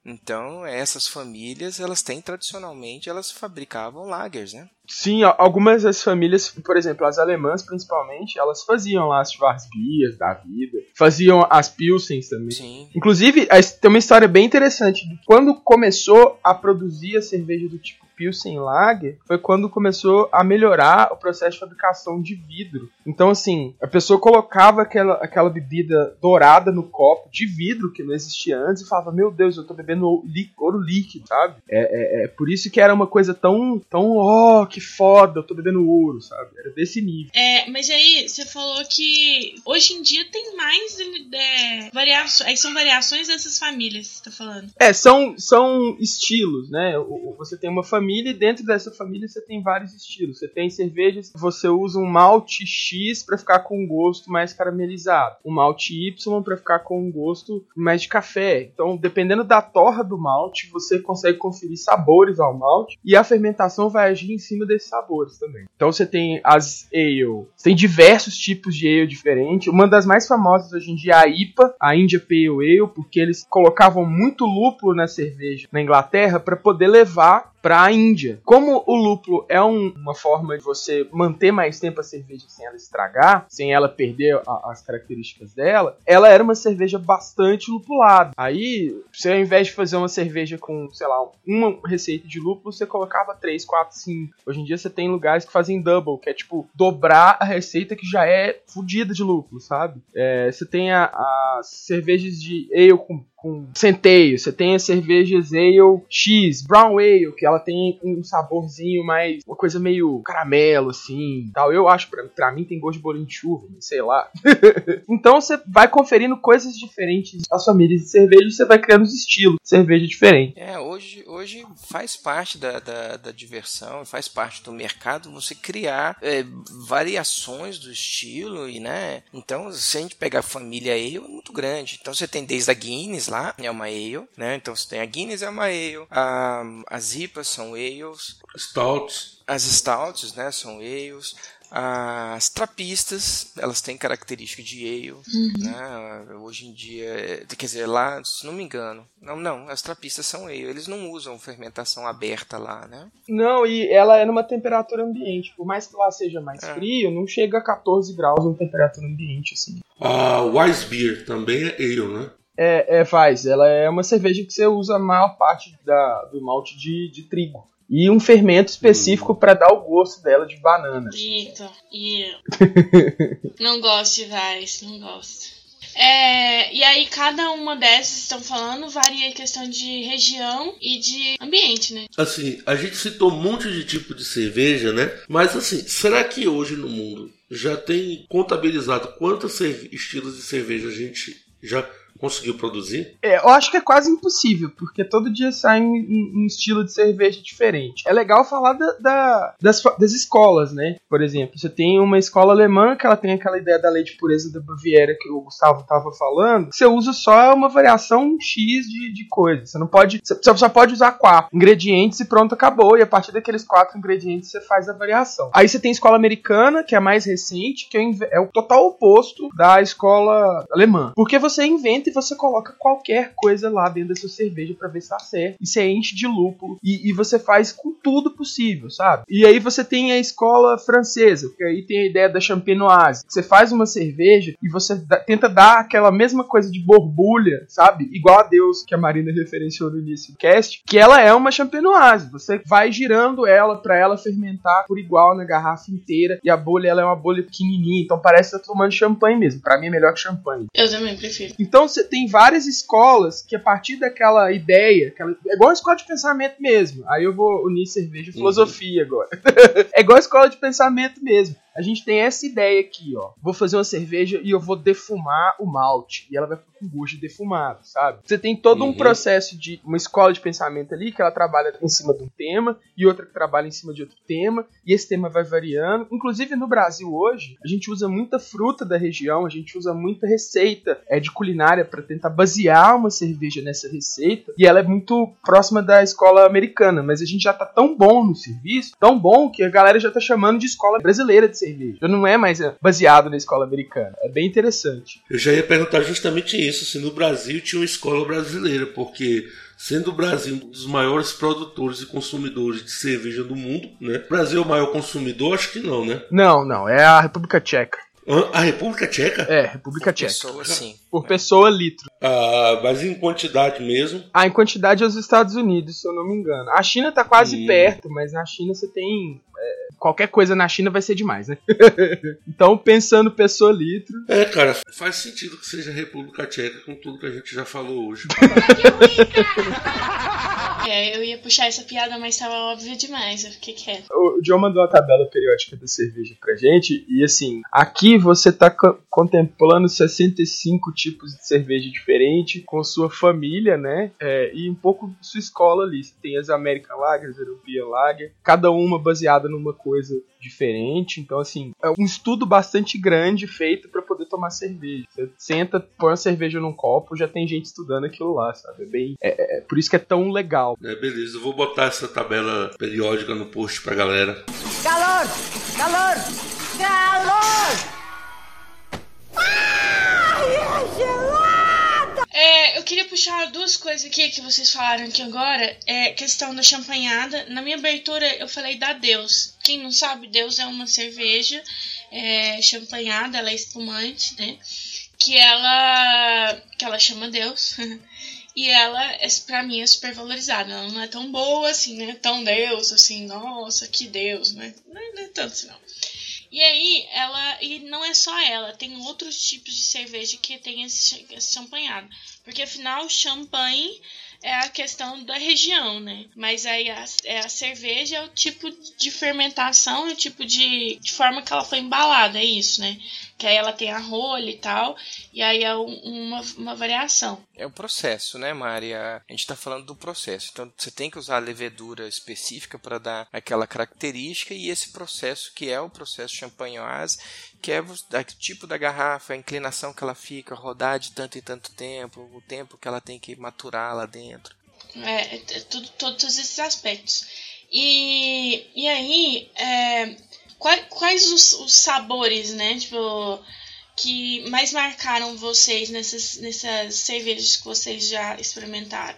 Então, essas famílias, elas têm tradicionalmente, elas fabricavam lagers, né? Sim, algumas das famílias, por exemplo, as alemãs principalmente, elas faziam lá as Schwarzbiers da vida, faziam as Pilsens também. Sim. Inclusive, tem uma história bem interessante de quando começou a produzir a cerveja do tipo Pilsen Lager foi quando começou a melhorar o processo de fabricação de vidro. Então, assim, a pessoa colocava aquela, aquela bebida dourada no copo de vidro, que não existia antes, e falava: Meu Deus, eu tô bebendo ouro líquido, sabe? É, é, é por isso que era uma coisa tão, tão, oh, que foda, eu tô bebendo ouro, sabe? Era desse nível. É, mas aí você falou que hoje em dia tem mais é, variações. Aí são variações dessas famílias, você tá falando. É, são, são estilos, né? Você tem uma família e dentro dessa família você tem vários estilos. Você tem cervejas que você usa um malte X para ficar com um gosto mais caramelizado, um malte Y para ficar com um gosto mais de café. Então, dependendo da torra do malte, você consegue conferir sabores ao malte e a fermentação vai agir em cima desses sabores também. Então, você tem as ale, tem diversos tipos de ale diferentes. Uma das mais famosas hoje em dia é a IPA, a India Pale Ale, porque eles colocavam muito lúpulo na cerveja na Inglaterra para poder levar para a Índia. Como o lúpulo é um, uma forma de você manter mais tempo a cerveja sem ela estragar, sem ela perder a, as características dela, ela era uma cerveja bastante lupulada. Aí, você ao invés de fazer uma cerveja com, sei lá, uma receita de lúpulo, você colocava 3, 4, 5. Hoje em dia você tem lugares que fazem double, que é tipo dobrar a receita que já é fodida de lúpulo, sabe? É, você tem as cervejas de ale com com centeio. Você tem as cervejas Ale X, Brown Ale, que ela tem um saborzinho mais. uma coisa meio caramelo, assim tal. Eu acho, pra, pra mim, tem gosto de bolinho de chuva, sei lá. então você vai conferindo coisas diferentes das famílias de cerveja você vai criando os estilos de cerveja diferente. É, hoje, hoje faz parte da, da, da diversão, faz parte do mercado você criar é, variações do estilo e, né? Então, se a gente pegar a família Ale, é muito grande. Então você tem desde a Guinness lá, é uma ale, né? Então você tem a Guinness é uma ale, a, as IPAs são ales, stouts, as stouts, né, são ales, as trapistas, elas têm característica de ale, uhum. né? Hoje em dia, quer dizer, lá, se não me engano, não, não, as trapistas são ale, eles não usam fermentação aberta lá, né? Não, e ela é numa temperatura ambiente, por mais que lá seja mais é. frio, não chega a 14 graus em temperatura ambiente, assim. A Wise Beer também é ale, né? É, é, faz. Ela é uma cerveja que você usa a maior parte da, do malte de, de trigo. E um fermento específico hum. para dar o gosto dela de banana. Eita, yeah. não gosto de não gosto. É, e aí, cada uma dessas estão falando varia em questão de região e de ambiente, né? Assim, a gente citou um monte de tipo de cerveja, né? Mas assim, será que hoje no mundo já tem contabilizado quantos estilos de cerveja a gente já conseguiu produzir? É, eu acho que é quase impossível, porque todo dia sai um, um estilo de cerveja diferente. É legal falar da, da, das, das escolas, né? Por exemplo, você tem uma escola alemã que ela tem aquela ideia da lei de pureza da Baviera que o Gustavo estava falando. Você usa só uma variação X de, de coisas. Você não pode. Você só pode usar quatro ingredientes e pronto, acabou. E a partir daqueles quatro ingredientes você faz a variação. Aí você tem a escola americana, que é a mais recente, que é, é o total oposto da escola alemã. Porque você inventa e você coloca qualquer coisa lá dentro da sua cerveja para ver se tá certo. E você enche de lúpulo e, e, você faz com tudo possível, sabe? E aí você tem a escola francesa, que aí tem a ideia da champenoise. Você faz uma cerveja e você dá, tenta dar aquela mesma coisa de borbulha, sabe? Igual a Deus que a Marina referenciou no início do cast, que ela é uma champenoise. Você vai girando ela para ela fermentar por igual na garrafa inteira e a bolha ela é uma bolha pequenininha, então parece que tá tomando champanhe mesmo. Para mim é melhor que champanhe. Eu também prefiro. Então você tem várias escolas que a partir daquela ideia, aquela, é igual a escola de pensamento mesmo. Aí eu vou unir cerveja e filosofia uhum. agora. é igual a escola de pensamento mesmo a gente tem essa ideia aqui, ó. Vou fazer uma cerveja e eu vou defumar o malte. E ela vai ficar com gosto de defumado, sabe? Você tem todo uhum. um processo de uma escola de pensamento ali que ela trabalha em cima de um tema e outra que trabalha em cima de outro tema. E esse tema vai variando. Inclusive no Brasil hoje, a gente usa muita fruta da região, a gente usa muita receita é, de culinária para tentar basear uma cerveja nessa receita. E ela é muito próxima da escola americana, mas a gente já tá tão bom no serviço, tão bom que a galera já tá chamando de escola brasileira de cerveja cerveja. Não é mais baseado na escola americana. É bem interessante. Eu já ia perguntar justamente isso, se no Brasil tinha uma escola brasileira, porque sendo o Brasil um dos maiores produtores e consumidores de cerveja do mundo, né? O Brasil é o maior consumidor? Acho que não, né? Não, não. É a República Tcheca. A República Tcheca? É, República Por Tcheca. pessoa, sim. Por pessoa, litro. Ah, mas em quantidade mesmo. Ah, em quantidade é os Estados Unidos, se eu não me engano. A China tá quase Hum. perto, mas na China você tem. é, qualquer coisa na China vai ser demais, né? então, pensando pessoa litro. É, cara, faz sentido que seja a República Tcheca com tudo que a gente já falou hoje. É, eu ia puxar essa piada, mas tava óbvio demais. Eu fiquei quieta. O John mandou a tabela periódica da cerveja pra gente. E assim, aqui você tá co- contemplando 65 tipos de cerveja diferente com sua família, né? É, e um pouco sua escola ali. Você tem as American Lagers, European Lager, cada uma baseada numa coisa diferente. Então, assim, é um estudo bastante grande feito pra poder tomar cerveja. Você senta, põe a cerveja num copo, já tem gente estudando aquilo lá, sabe? É bem. É, é por isso que é tão legal. É, beleza, eu vou botar essa tabela periódica no post pra galera. Calor! Calor! Calor! É, eu queria puxar duas coisas aqui que vocês falaram aqui agora. É questão da champanhada. Na minha abertura eu falei da Deus. Quem não sabe, Deus é uma cerveja é, champanhada, ela é espumante, né? Que ela, que ela chama Deus. E ela, é, pra mim, é super valorizada. Ela não é tão boa assim, né? Tão Deus, assim, nossa, que Deus, né? Não é, não é tanto assim, não. E aí, ela. E não é só ela, tem outros tipos de cerveja que tem esse, esse champanhado. Porque afinal, champanhe é a questão da região, né? Mas aí a, é a cerveja é o tipo de fermentação, é o tipo de, de forma que ela foi embalada, é isso, né? Que aí ela tem a rolha e tal, e aí é um- uma, uma variação. É o processo, né, Maria? A gente está falando do processo. Então você tem que usar a levedura específica para dar aquela característica e esse processo que é o processo champagnoise, que é o tipo da garrafa, a inclinação que ela fica, rodar de tanto em tanto tempo, o tempo que ela tem que maturar lá dentro. É, é t- tudo, todos esses aspectos. E, e aí, é, quais, quais os, os sabores, né? Tipo, que mais marcaram vocês nessas, nessas cervejas que vocês já experimentaram?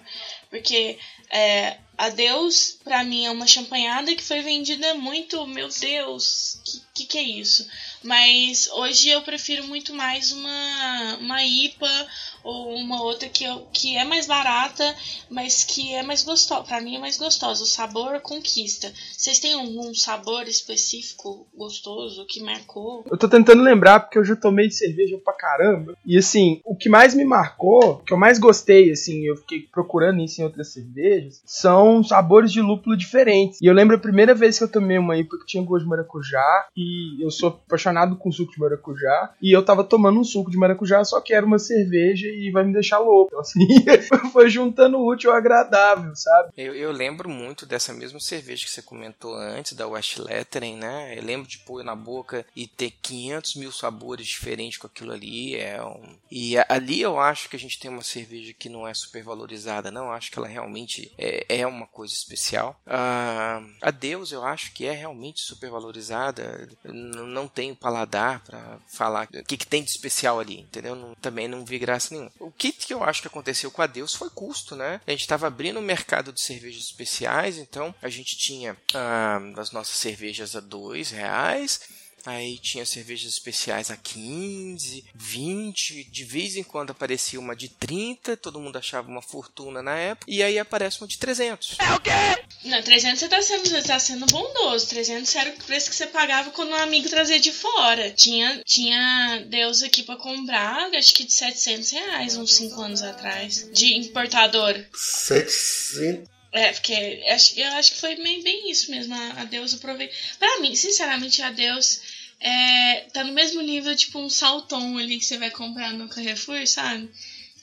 Porque é, a Deus, pra mim, é uma champanhada que foi vendida muito, meu Deus, que, que que é isso? Mas hoje eu prefiro muito mais uma, uma IPA ou uma outra que, eu, que é mais barata, mas que é mais gostosa. Pra mim é mais gostosa. O sabor conquista. Vocês têm algum sabor específico gostoso que marcou? Eu tô tentando lembrar porque eu já tomei cerveja pra caramba. E assim, o que mais me marcou, que eu mais gostei, assim, eu fiquei procurando isso em outras cervejas, são sabores de lúpulo diferentes. E eu lembro a primeira vez que eu tomei uma IPA que tinha gosto de maracujá, e eu sou apaixonado com suco de maracujá, e eu tava tomando um suco de maracujá, só que era uma cerveja e vai me deixar louco. Então, assim, foi juntando o útil ao agradável, sabe? Eu, eu lembro muito dessa mesma cerveja que você comentou antes, da West Lettering, né? Eu lembro de pôr na boca e ter 500 mil sabores diferentes com aquilo ali. É um... E ali eu acho que a gente tem uma cerveja que não é super valorizada, não. Eu acho que ela realmente é, é uma coisa especial. Ah, a Deus eu acho que é realmente super valorizada. Não tenho paladar pra falar o que, que tem de especial ali, entendeu? Não- também não vi graça nenhuma. O que, que eu acho que aconteceu com a Deus foi custo, né? A gente estava abrindo o mercado de cervejas especiais, então a gente tinha ah, as nossas cervejas a dois reais. Aí tinha cervejas especiais a 15, 20, de vez em quando aparecia uma de 30, todo mundo achava uma fortuna na época, e aí aparece uma de 300. Não, 300 você tá sendo, você tá sendo bondoso. 300 era o preço que você pagava quando um amigo trazia de fora. Tinha, tinha Deus aqui pra comprar, acho que de 700 reais, uns 5 anos atrás. De importador. 700. É, porque eu acho que foi bem, isso mesmo. A, a Deus aproveita. Pra mim, sinceramente, a Deus é, tá no mesmo nível, tipo um saltão ali que você vai comprar no Carrefour, sabe?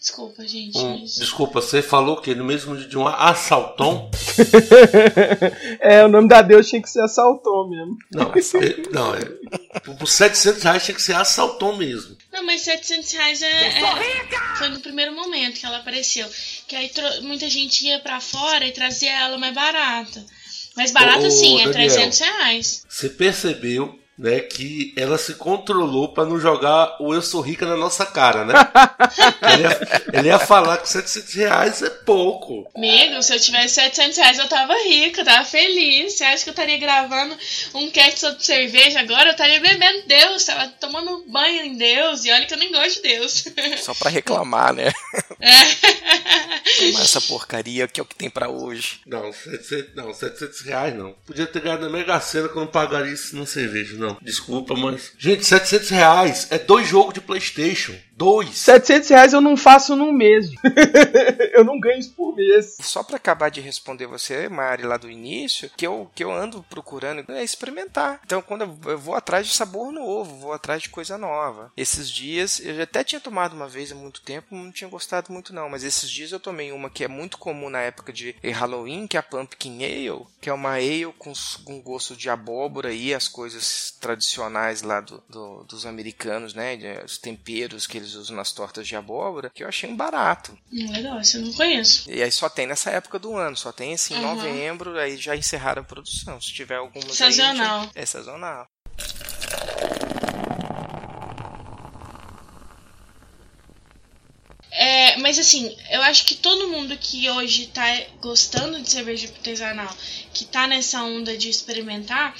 Desculpa, gente. Mas- desculpa, você falou que no mesmo de um assaltão? é, o nome da Deus tinha que ser assaltou mesmo. Não, é, não, é. Por 700 reais tinha que ser assaltão mesmo. Não, mas 700 reais é, é- foi no primeiro momento que ela apareceu. Que aí muita gente ia pra fora e trazia ela mais barata. Mais barata Ô, ô, sim, é Daniel. 300 reais. Você percebeu né, que ela se controlou para não jogar o Eu Sou Rica na nossa cara, né? ele, ia, ele, ia, falar que 700 reais é pouco. Amigo, se eu tivesse 700 reais eu tava rica, tava feliz. Você acha que eu estaria gravando um cast sobre cerveja agora? Eu estaria bebendo Deus, tava tomando banho em Deus. E olha que eu nem gosto de Deus. Só para reclamar, né? É. Tomar essa porcaria que é o que tem para hoje. Não, 700, não, 700 reais não. Podia ter ganhado na Mega Sena que eu não pagaria isso na cerveja, não. Desculpa, mas. Gente, 700 reais é dois jogos de PlayStation. Dois. 700 reais eu não faço num mês. eu não ganho isso por mês. Só para acabar de responder você, Mari, lá do início, que eu, que eu ando procurando é experimentar. Então, quando eu, eu vou atrás de sabor novo, vou atrás de coisa nova. Esses dias, eu já até tinha tomado uma vez há muito tempo, não tinha gostado muito não, mas esses dias eu tomei uma que é muito comum na época de Halloween, que é a Pumpkin Ale, que é uma ale com, com gosto de abóbora e as coisas tradicionais lá do, do, dos americanos, né? Os temperos que eles usam nas tortas de abóbora, que eu achei um barato. Hum, legal, isso eu não conheço. E aí só tem nessa época do ano, só tem assim, em uhum. novembro, aí já encerraram a produção. Se tiver alguma. Sazonal. É sazonal. É, mas assim, eu acho que todo mundo que hoje tá gostando de cerveja artesanal, que tá nessa onda de experimentar,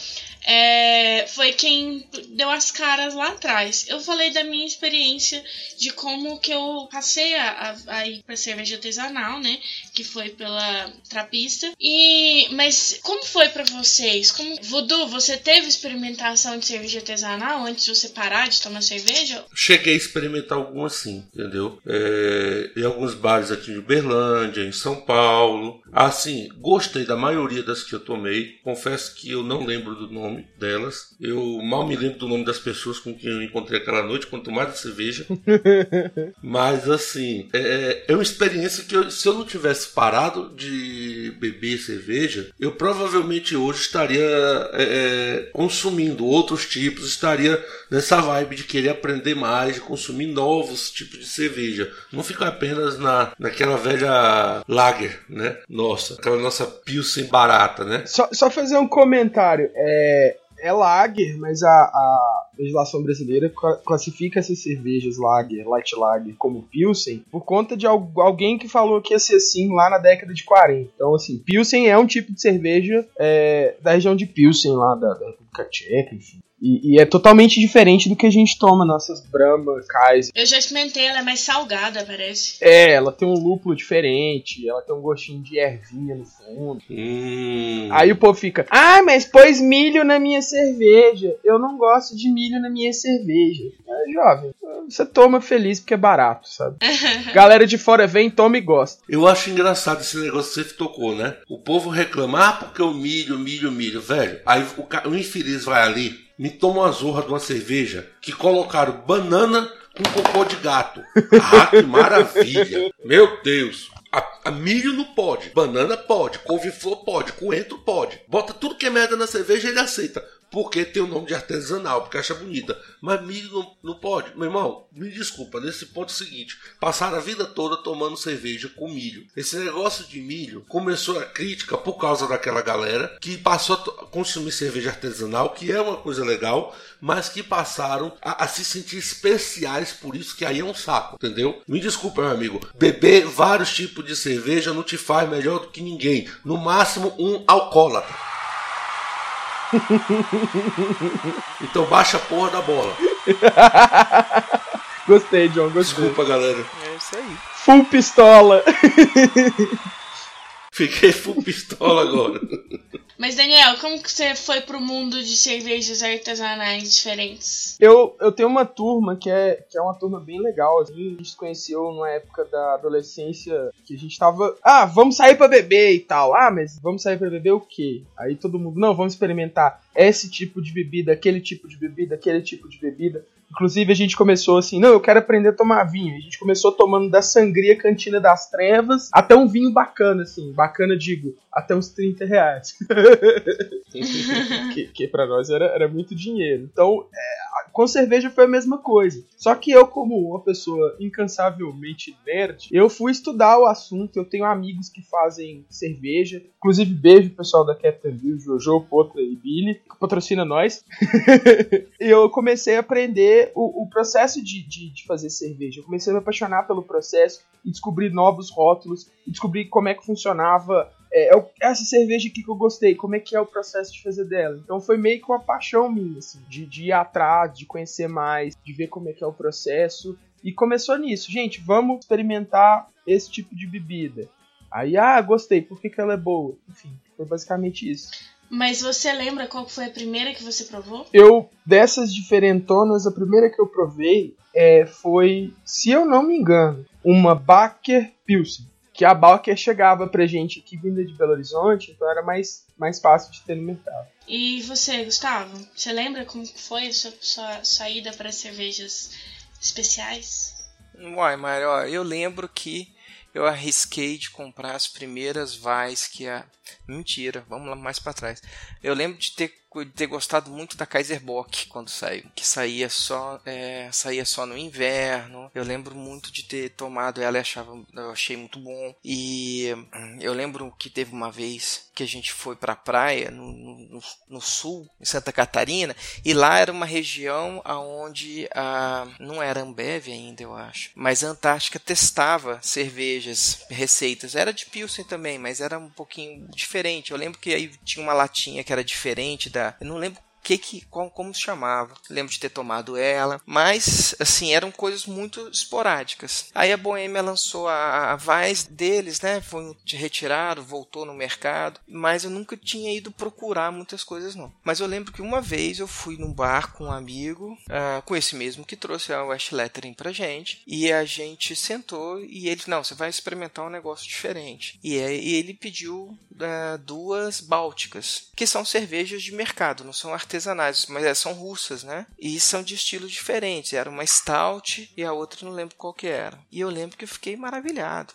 é, foi quem deu as caras lá atrás. Eu falei da minha experiência de como que eu passei a, a, a ir para cerveja artesanal, né? Que foi pela trapista. E mas como foi para vocês? Como Voodoo, você teve experimentação de cerveja artesanal antes de você parar de tomar cerveja? Cheguei a experimentar algumas sim, entendeu? É, em alguns bares aqui em Uberlândia, em São Paulo. Assim, gostei da maioria das que eu tomei. Confesso que eu não lembro do nome delas. Eu mal me lembro do nome das pessoas com quem eu encontrei aquela noite, quanto mais da cerveja. Mas assim, é, é uma experiência que eu, se eu não tivesse parado de beber cerveja, eu provavelmente hoje estaria é, é, consumindo outros tipos, estaria nessa vibe de querer aprender mais, de consumir novos tipos de cerveja. Não ficar apenas na, naquela velha lager, né? Nossa, aquela nossa pilsen barata, né? Só, só fazer um comentário. É, é lager, mas a, a legislação brasileira classifica essas cervejas lager, light lager, como Pilsen, por conta de alguém que falou que ia ser assim lá na década de 40. Então, assim, Pilsen é um tipo de cerveja é, da região de Pilsen, lá da, da República Tcheca, enfim. E, e, é totalmente diferente do que a gente toma nossas Brahma, Kaiser. Eu já experimentei, ela é mais salgada, parece. É, ela tem um lúpulo diferente, ela tem um gostinho de ervinha no fundo. Hum. Aí o povo fica, ah, mas pôs milho na minha cerveja. Eu não gosto de milho na minha cerveja. É, jovem, você toma feliz porque é barato, sabe? Galera de fora vem, toma e gosta. Eu acho engraçado esse negócio que você tocou, né? O povo reclama, ah, porque o milho, milho, milho, velho. Aí o, o infeliz vai ali me toma uma zorra de uma cerveja que colocaram banana com cocô de gato. Ah, que maravilha! Meu Deus! A, a milho não pode, banana pode, couve-flor pode, coentro pode. Bota tudo que é merda na cerveja ele aceita porque tem o nome de artesanal, porque acha bonita. Mas milho não, não pode. Meu irmão, me desculpa, nesse ponto é seguinte: passaram a vida toda tomando cerveja com milho. Esse negócio de milho começou a crítica por causa daquela galera que passou a consumir cerveja artesanal, que é uma coisa legal, mas que passaram a, a se sentir especiais por isso, que aí é um saco, entendeu? Me desculpa, meu amigo. Beber vários tipos de cerveja não te faz melhor do que ninguém. No máximo, um alcoólatra. Então baixa a porra da bola. gostei, John, gostei. Desculpa, galera. É isso aí. Full pistola. Fiquei full pistola agora. Mas Daniel, como que você foi pro mundo de cervejas artesanais diferentes? Eu, eu tenho uma turma que é, que é uma turma bem legal. Assim. A gente se conheceu na época da adolescência que a gente tava. Ah, vamos sair para beber e tal. Ah, mas vamos sair para beber o quê? Aí todo mundo, não, vamos experimentar esse tipo de bebida, aquele tipo de bebida, aquele tipo de bebida. Inclusive a gente começou assim, não, eu quero aprender a tomar vinho. A gente começou tomando da sangria Cantina das Trevas até um vinho bacana, assim, bacana digo, até uns 30 reais. que, que para nós era, era muito dinheiro. Então, é, Com cerveja foi a mesma coisa. Só que eu, como uma pessoa incansavelmente nerd, eu fui estudar o assunto. Eu tenho amigos que fazem cerveja. Inclusive, beijo pessoal da Captain View, Jojo, Pota e Billy, que patrocina nós. e eu comecei a aprender o, o processo de, de, de fazer cerveja. Eu comecei a me apaixonar pelo processo e descobrir novos rótulos, e descobrir como é que funcionava é, é, essa cerveja aqui que eu gostei, como é que é o processo de fazer dela. Então foi meio que uma paixão minha, assim, de, de ir atrás, de conhecer mais, de ver como é que é o processo. E começou nisso, gente, vamos experimentar esse tipo de bebida. Aí, ah, gostei, por que, que ela é boa? Enfim, foi basicamente isso. Mas você lembra qual foi a primeira que você provou? Eu, dessas diferentonas, a primeira que eu provei é, foi, se eu não me engano, uma Baker Pilsen que a Balker chegava pra gente aqui vinda de Belo Horizonte, então era mais, mais fácil de ter no mercado. E você, Gustavo, você lembra como foi a sua, sua saída para cervejas especiais? Uai, Mário, eu lembro que eu arrisquei de comprar as primeiras vais que a. Mentira, vamos lá mais para trás. Eu lembro de ter de ter gostado muito da Kaiser Bock quando saiu, que saía só, é, saía só no inverno. Eu lembro muito de ter tomado ela achava, eu achei muito bom. E hum, eu lembro que teve uma vez que a gente foi para a praia no, no, no, sul, em Santa Catarina, e lá era uma região aonde a não era Ambev ainda, eu acho, mas a Antártica testava cervejas, receitas. Era de Pilsen também, mas era um pouquinho diferente. Eu lembro que aí tinha uma latinha que era diferente da eu não lembro que, que como, como se chamava. Lembro de ter tomado ela, mas assim, eram coisas muito esporádicas. Aí a Boêmia lançou a, a Vice deles, né? Foi retirado, voltou no mercado, mas eu nunca tinha ido procurar muitas coisas não. Mas eu lembro que uma vez eu fui num bar com um amigo, uh, com esse mesmo que trouxe a West Lettering pra gente, e a gente sentou e ele, não, você vai experimentar um negócio diferente. E, e ele pediu uh, duas bálticas, que são cervejas de mercado, não são artesanais artesanais, mas é, são russas, né? E são de estilos diferentes. Era uma stout e a outra não lembro qual que era. E eu lembro que eu fiquei maravilhado.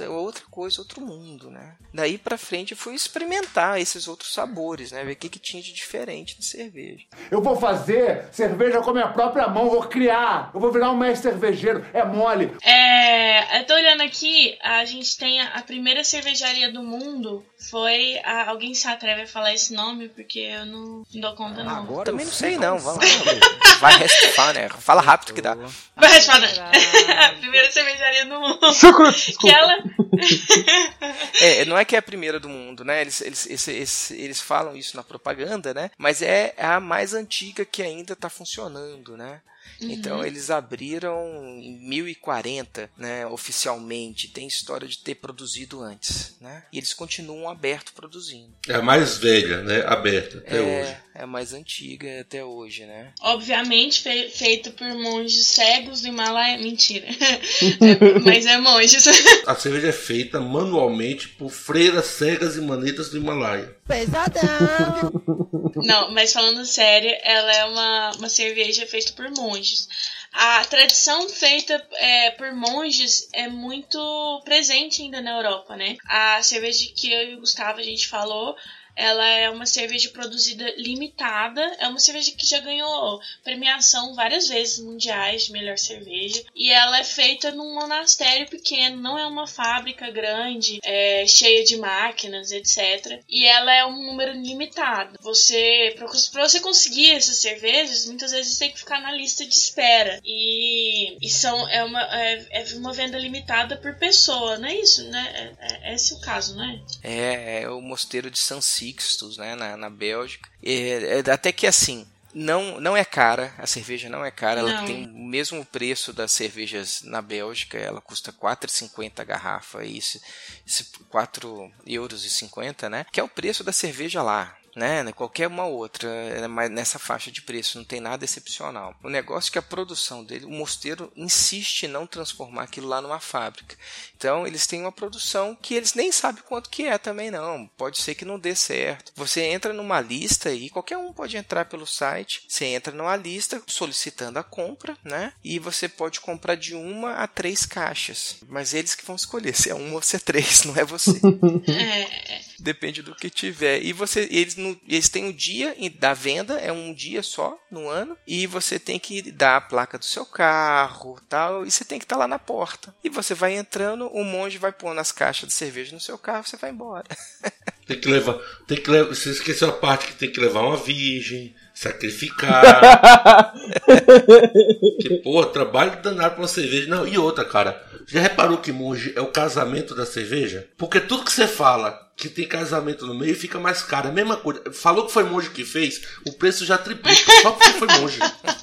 É outra coisa, outro mundo, né? Daí pra frente eu fui experimentar esses outros sabores, né? Ver o que, que tinha de diferente de cerveja. Eu vou fazer cerveja com a minha própria mão, vou criar. Eu vou virar um mestre cervejeiro. É mole. É, eu tô olhando aqui, a gente tem a, a primeira cervejaria do mundo. Foi. A, alguém se atreve a falar esse nome? Porque eu não, não dou conta, não. Agora Também não sei, não. Vamos Vai restifar, né? Fala rápido que dá. Vai restifar, né? a primeira cervejaria do mundo ela. é, não é que é a primeira do mundo, né? Eles, eles, eles, eles, eles falam isso na propaganda, né? Mas é a mais antiga que ainda está funcionando, né? Uhum. Então eles abriram em 1040, né, oficialmente. Tem história de ter produzido antes, né? E eles continuam aberto produzindo. É a mais velha, né? Aberta até é, hoje. É a mais antiga até hoje, né? Obviamente fe feito por monges cegos do Himalaia. Mentira. é, mas é monges. a cerveja é feita manualmente por freiras cegas e manetas do Himalaia. Pesadão! Não, mas falando sério, ela é uma, uma cerveja feita por monges. A tradição feita é, por monges é muito presente ainda na Europa, né? A cerveja que eu e o Gustavo a gente falou ela é uma cerveja produzida limitada, é uma cerveja que já ganhou premiação várias vezes mundiais de melhor cerveja. E ela é feita num monastério pequeno, não é uma fábrica grande, é, cheia de máquinas, etc. E ela é um número limitado. Você, para você conseguir essas cervejas, muitas vezes tem que ficar na lista de espera. E, e são, é, uma, é, é uma venda limitada por pessoa, não é isso? Né? É, é, esse o caso, né? É, é o mosteiro de Sancy Sixtus, né, na, na Bélgica. É, é, até que assim, não, não é cara, a cerveja não é cara, ela não. tem o mesmo preço das cervejas na Bélgica, ela custa 4,50 a garrafa, isso, isso 4 euros e 50, né? Que é o preço da cerveja lá né, né? Qualquer uma outra, é mas nessa faixa de preço, não tem nada excepcional. O negócio é que a produção dele, o mosteiro insiste em não transformar aquilo lá numa fábrica. Então eles têm uma produção que eles nem sabem quanto que é também não. Pode ser que não dê certo. Você entra numa lista e qualquer um pode entrar pelo site. Você entra numa lista solicitando a compra, né? E você pode comprar de uma a três caixas. Mas eles que vão escolher se é uma ou se é três, não é você. É. Depende do que tiver. E você, eles no, eles têm o um dia da venda, é um dia só no ano, e você tem que dar a placa do seu carro tal, e você tem que estar tá lá na porta. E você vai entrando, o monge vai pondo as caixas de cerveja no seu carro, você vai embora. Tem que levar. Tem que levar. Você esqueceu a parte que tem que levar uma virgem, sacrificar. que, pô, trabalho danado pra uma cerveja. Não, e outra, cara. Já reparou que monge é o casamento da cerveja? Porque tudo que você fala que tem casamento no meio fica mais caro. A mesma coisa. Falou que foi monge que fez, o preço já triplica só porque foi monge.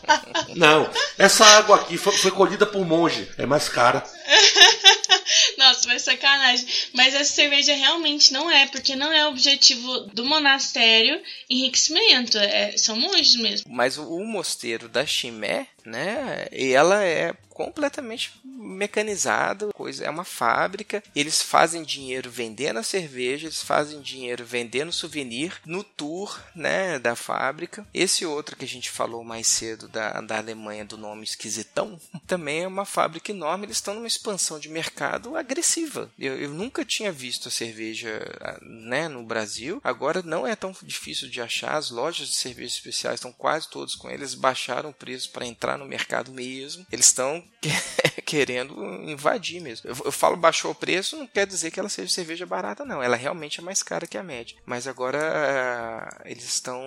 Não, essa água aqui foi, foi colhida por monge, é mais cara. Nossa, vai sacanagem. Mas essa cerveja realmente não é, porque não é o objetivo do monastério enriquecimento. É, são monges mesmo. Mas o, mosteiro da Chimé, né? Ela é completamente mecanizado, coisa é uma fábrica. Eles fazem dinheiro vendendo a cerveja, eles fazem dinheiro vendendo souvenir no tour, né, da fábrica. Esse outro que a gente falou mais cedo da, da Alemanha do nome esquisitão, também é uma fábrica enorme. Eles estão numa expansão de mercado agressiva. Eu, eu nunca tinha visto a cerveja, né, no Brasil. Agora não é tão difícil de achar. As lojas de cervejas especiais estão quase todas com eles. Baixaram o preço para entrar no mercado mesmo. Eles estão querendo invadir mesmo. Eu, eu, falo baixou o preço, não quer dizer que ela seja cerveja barata, não. Ela realmente é mais cara que a média. Mas agora uh, eles estão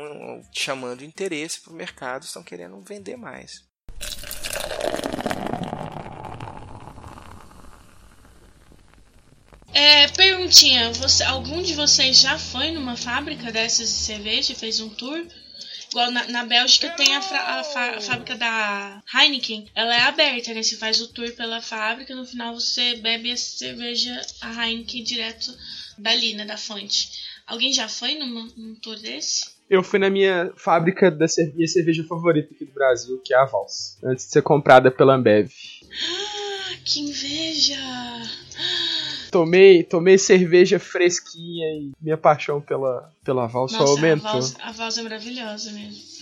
chamando interesse para o mercado, estão querendo vender mais. É, perguntinha, você, algum de vocês já foi numa fábrica dessas de cerveja e fez um tour? Igual na, na Bélgica tem a, a, a, fábrica da Heineken. Ela é aberta, né? Você faz o tour pela fábrica, no final você bebe a cerveja, a Heineken direto dali, né? Da fonte. Alguém já foi numa, num tour desse? Eu fui na minha fábrica da minha cerveja favorita aqui do Brasil, que é a Vals. Antes de ser comprada pela Ambev. Ah, que inveja! Tomei, tomei cerveja fresquinha e minha paixão pela, pela Val só aumentou. A a Val é maravilhosa mesmo.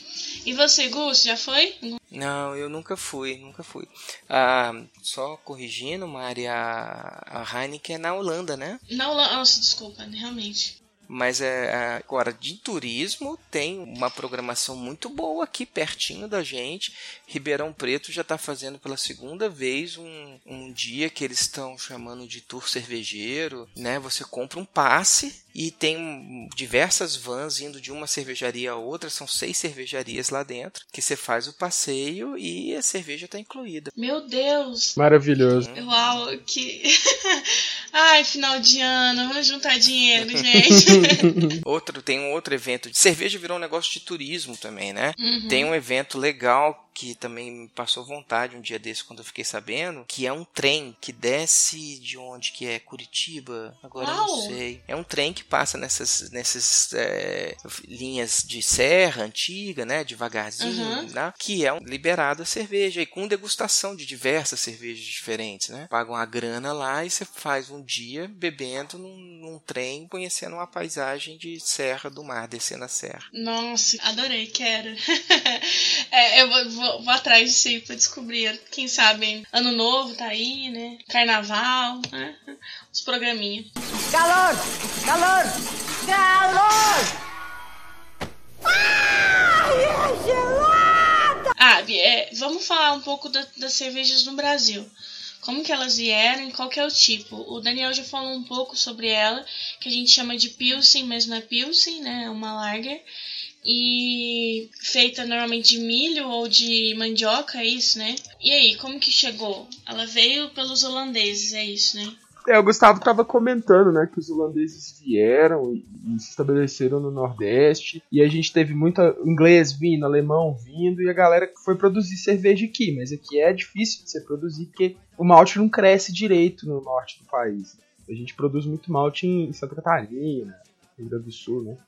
E você, Gus, já foi? Não, eu nunca fui, nunca fui. Ah, só corrigindo, Mari, a, a Heineken é na Holanda, né? Na Holanda, nossa, desculpa, realmente. Mas é, é, agora de turismo tem uma programação muito boa aqui pertinho da gente. Ribeirão Preto já está fazendo pela segunda vez um, um dia que eles estão chamando de tour cervejeiro, né? Você compra um passe e tem diversas vans indo de uma cervejaria a outra, são seis cervejarias lá dentro, que você faz o passeio e a cerveja está incluída. Meu Deus! Maravilhoso. Hum. Uau, que. Ai, final de ano, vamos juntar dinheiro, gente. outro, tem um outro evento. Cerveja virou um negócio de turismo também, né? Uhum. Tem um evento legal que também me passou vontade um dia desse quando eu fiquei sabendo, que é um trem que desce de onde que é Curitiba, agora Uau. eu não sei. É um trem que passa nessas, nessas é, linhas de serra antiga, né, devagarzinho, uhum. né, que é um, liberado a cerveja e com degustação de diversas cervejas diferentes, né. Pagam a grana lá e você faz um dia bebendo num, num trem, conhecendo uma paisagem de serra do mar, descendo a serra. Nossa, adorei, quero. é, eu vou vou, vou atrás disso aí pra descobrir. Quem sabe ano novo tá aí, né? Carnaval, né? Os programinhos. Calor! Calor! Calor! Ai, é gelada! Ah, é, vamos falar um pouco da, das cervejas no Brasil como que elas vieram e qual que é o tipo. O Daniel já falou um pouco sobre ela, que a gente chama de Pilsen, mas não é Pilsen, né? É uma lager e feita normalmente de milho ou de mandioca, é isso, né? E aí, como que chegou? Ela veio pelos holandeses, é isso, né? É, o Gustavo estava comentando, né, que os holandeses vieram e, se estabeleceram no Nordeste, e a gente teve muito inglês vindo, alemão vindo, e a galera foi produzir cerveja aqui, mas aqui é difícil de ser produzir porque o malte não cresce direito no norte do país. A gente produz muito malte em Santa Catarina, Rio Grande do Sul, né?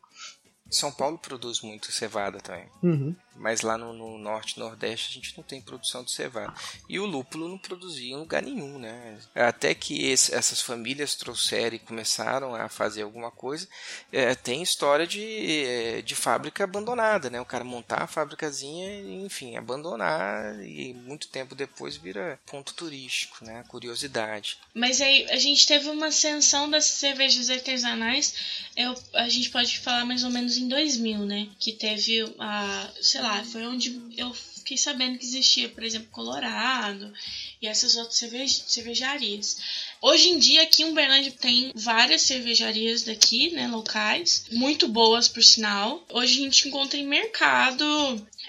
São Paulo produz muito cevada também. Uhum mas lá no, no, norte nordeste a gente não tem produção de cevada. E o lúpulo não produzia em lugar nenhum, né? Até que esse, essas famílias trouxeram e começaram a fazer alguma coisa, é, tem história de, é, de fábrica abandonada, né? O cara montar a fábricazinha e, enfim, abandonar e muito tempo depois vira ponto turístico, né? Curiosidade. Mas aí a gente teve uma ascensão das cervejas artesanais, eu, a gente pode falar mais ou menos em 2000, né? Que teve a. sei lá, foi onde eu fiquei sabendo que existia, por exemplo, Colorado e essas outras cervej cervejarias. Hoje em dia, aqui em Uberlândia tem várias cervejarias daqui, né, locais, muito boas por sinal. Hoje a gente encontra em mercado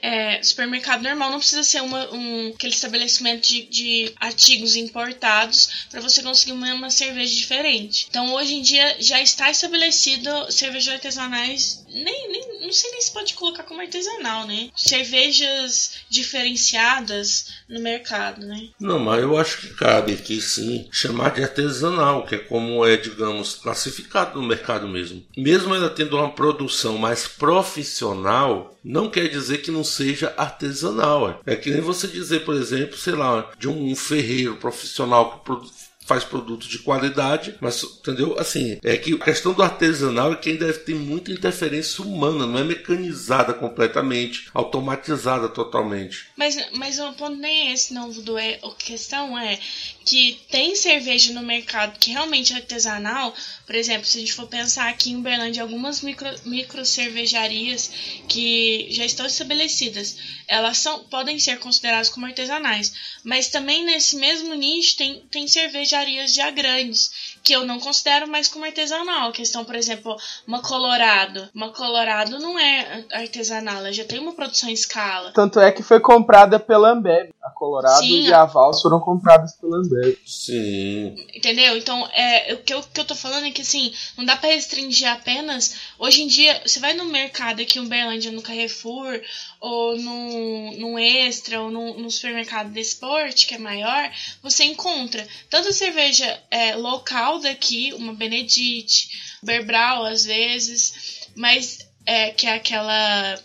é, supermercado normal não precisa ser uma, um, aquele estabelecimento de, de artigos importados para você conseguir uma, uma, cerveja diferente. Então hoje em dia já está estabelecido cervejas artesanais, nem, nem não sei nem se pode colocar como artesanal, né? Cervejas diferenciadas no mercado, né? Não, mas eu acho que cabe aqui sim chamar de artesanal, que é como é, digamos, classificado no mercado mesmo. Mesmo ela tendo uma produção mais profissional, não quer dizer que não seja artesanal. É que nem você dizer, por exemplo, sei lá, de um ferreiro profissional que produz faz produtos de qualidade, mas entendeu? Assim, é que a questão do artesanal é que ainda tem muita interferência humana, não é mecanizada completamente, automatizada totalmente. Mas, mas o ponto nem é esse, não, Vudu. É, a questão é que tem cerveja no mercado que realmente é artesanal. Por exemplo, se a gente for pensar aqui em Uberlândia, algumas micro, micro cervejarias que já estão estabelecidas, elas são, podem ser consideradas como artesanais. Mas também nesse mesmo nicho tem, tem cervejarias já grandes que eu não considero mais como artesanal. A questão, por exemplo, uma Colorado. Uma Colorado não é artesanal, ela já tem uma produção em escala. Tanto é que foi comprada pela Ambev. A Colorado Sim, e a Vals foram compradas pela Ambev. Sim. Entendeu? Então, é, o, que eu, o que eu tô falando é que, assim, não dá para restringir apenas... Hoje em dia, você vai no mercado aqui em Uberlândia, no Carrefour, ou no, no Extra, ou no, no supermercado de esporte, que é maior, você encontra tanto cerveja é, local daqui, uma Benedite, Berbrau às vezes, mas é, que é aquela.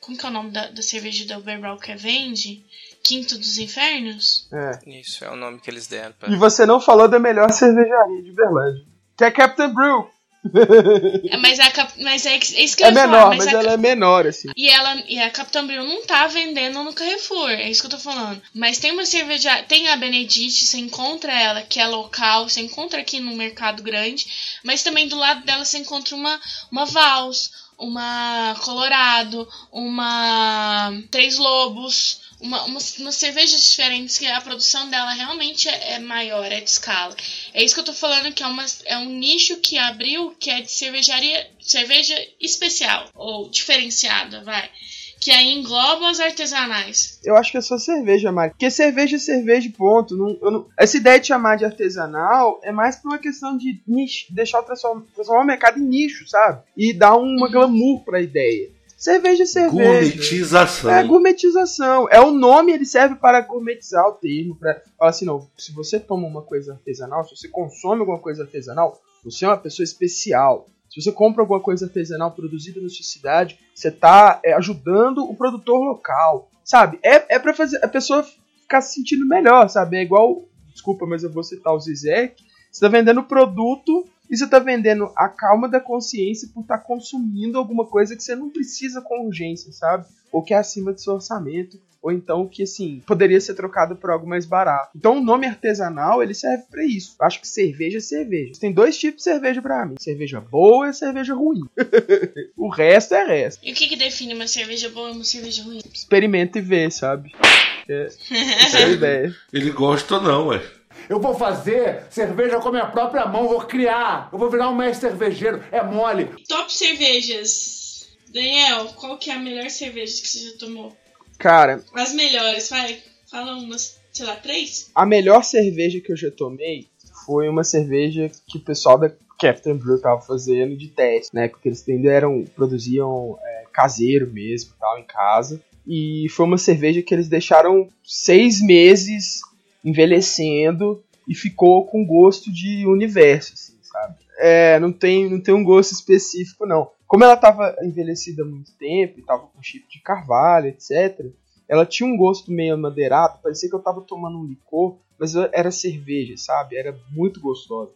Como que é o nome da, da cerveja da Berbrau que é vende? Quinto dos Infernos? É. Isso, é o nome que eles deram. Pra... E você não falou da melhor cervejaria de Berlândia, que é Captain Brew. É, mas, a, mas é, isso que eu É menor, falar, mas, mas a, ela é menor, assim. E, ela, e a Capitão Bril não tá vendendo no Carrefour, é isso que eu tô falando. Mas tem uma cerveja, tem a Benedite, você encontra ela, que é local, você encontra aqui no mercado grande, mas também do lado dela você encontra uma, uma Vals, uma Colorado, uma Três Lobos, uma, uma, umas cervejas diferentes que a produção dela realmente é, é, maior, é de escala. É isso que eu tô falando, que é, uma, é um nicho que abriu que é de cervejaria, cerveja especial, ou diferenciada, vai. Que aí engloba as artesanais. Eu acho que é só cerveja, Mari. Porque cerveja é cerveja, ponto. Não, não... Essa ideia de chamar de artesanal é mais por uma questão de nicho, deixar o transformar, transformar o mercado em nicho, sabe? E dar uma uhum. glamour pra ideia. Cerveja é cerveja. Gourmetização. É gourmetização. É o nome, ele serve para gourmetizar o termo. Para falar assim, não, se você toma uma coisa artesanal, se você consome alguma coisa artesanal, você é uma pessoa especial. Se você compra alguma coisa artesanal produzida na sua cidade, você está é, ajudando o produtor local. Sabe? É, é para fazer a pessoa ficar se sentindo melhor, sabe? É igual. Desculpa, mas eu vou citar o Zizek. Você está vendendo produto e você está vendendo a calma da consciência por estar tá consumindo alguma coisa que você não precisa com urgência, sabe? Ou que é acima do seu orçamento, ou então que assim poderia ser trocado por algo mais barato. Então o nome artesanal ele serve para isso. Eu acho que cerveja é cerveja. Tem dois tipos de cerveja para mim: cerveja boa e cerveja ruim. o resto é resto. E o que, que define uma cerveja boa e uma cerveja ruim? Experimenta e vê, sabe? É, essa é a ideia. Ele gosta ou não, ué. Eu vou fazer cerveja com a minha própria mão, vou criar. Eu vou virar um mestre cervejeiro. É mole. Top cervejas. Daniel, qual que é a melhor cerveja que você já tomou? Cara. As melhores, vai. Fala umas, sei lá, três? A melhor cerveja que eu já tomei foi uma cerveja que o pessoal da Captain Brew tava fazendo de teste, né? Porque eles ainda eram, produziam é, caseiro mesmo, tal, em casa. E foi uma cerveja que eles deixaram seis meses envelhecendo e ficou com gosto de universo, assim, sabe? É, não tem, não tem um gosto específico, não. Como ela estava envelhecida há muito tempo e estava com chip de carvalho, etc., ela tinha um gosto meio amadeirado, parecia que eu estava tomando um licor, mas era cerveja, sabe? Era muito gostosa.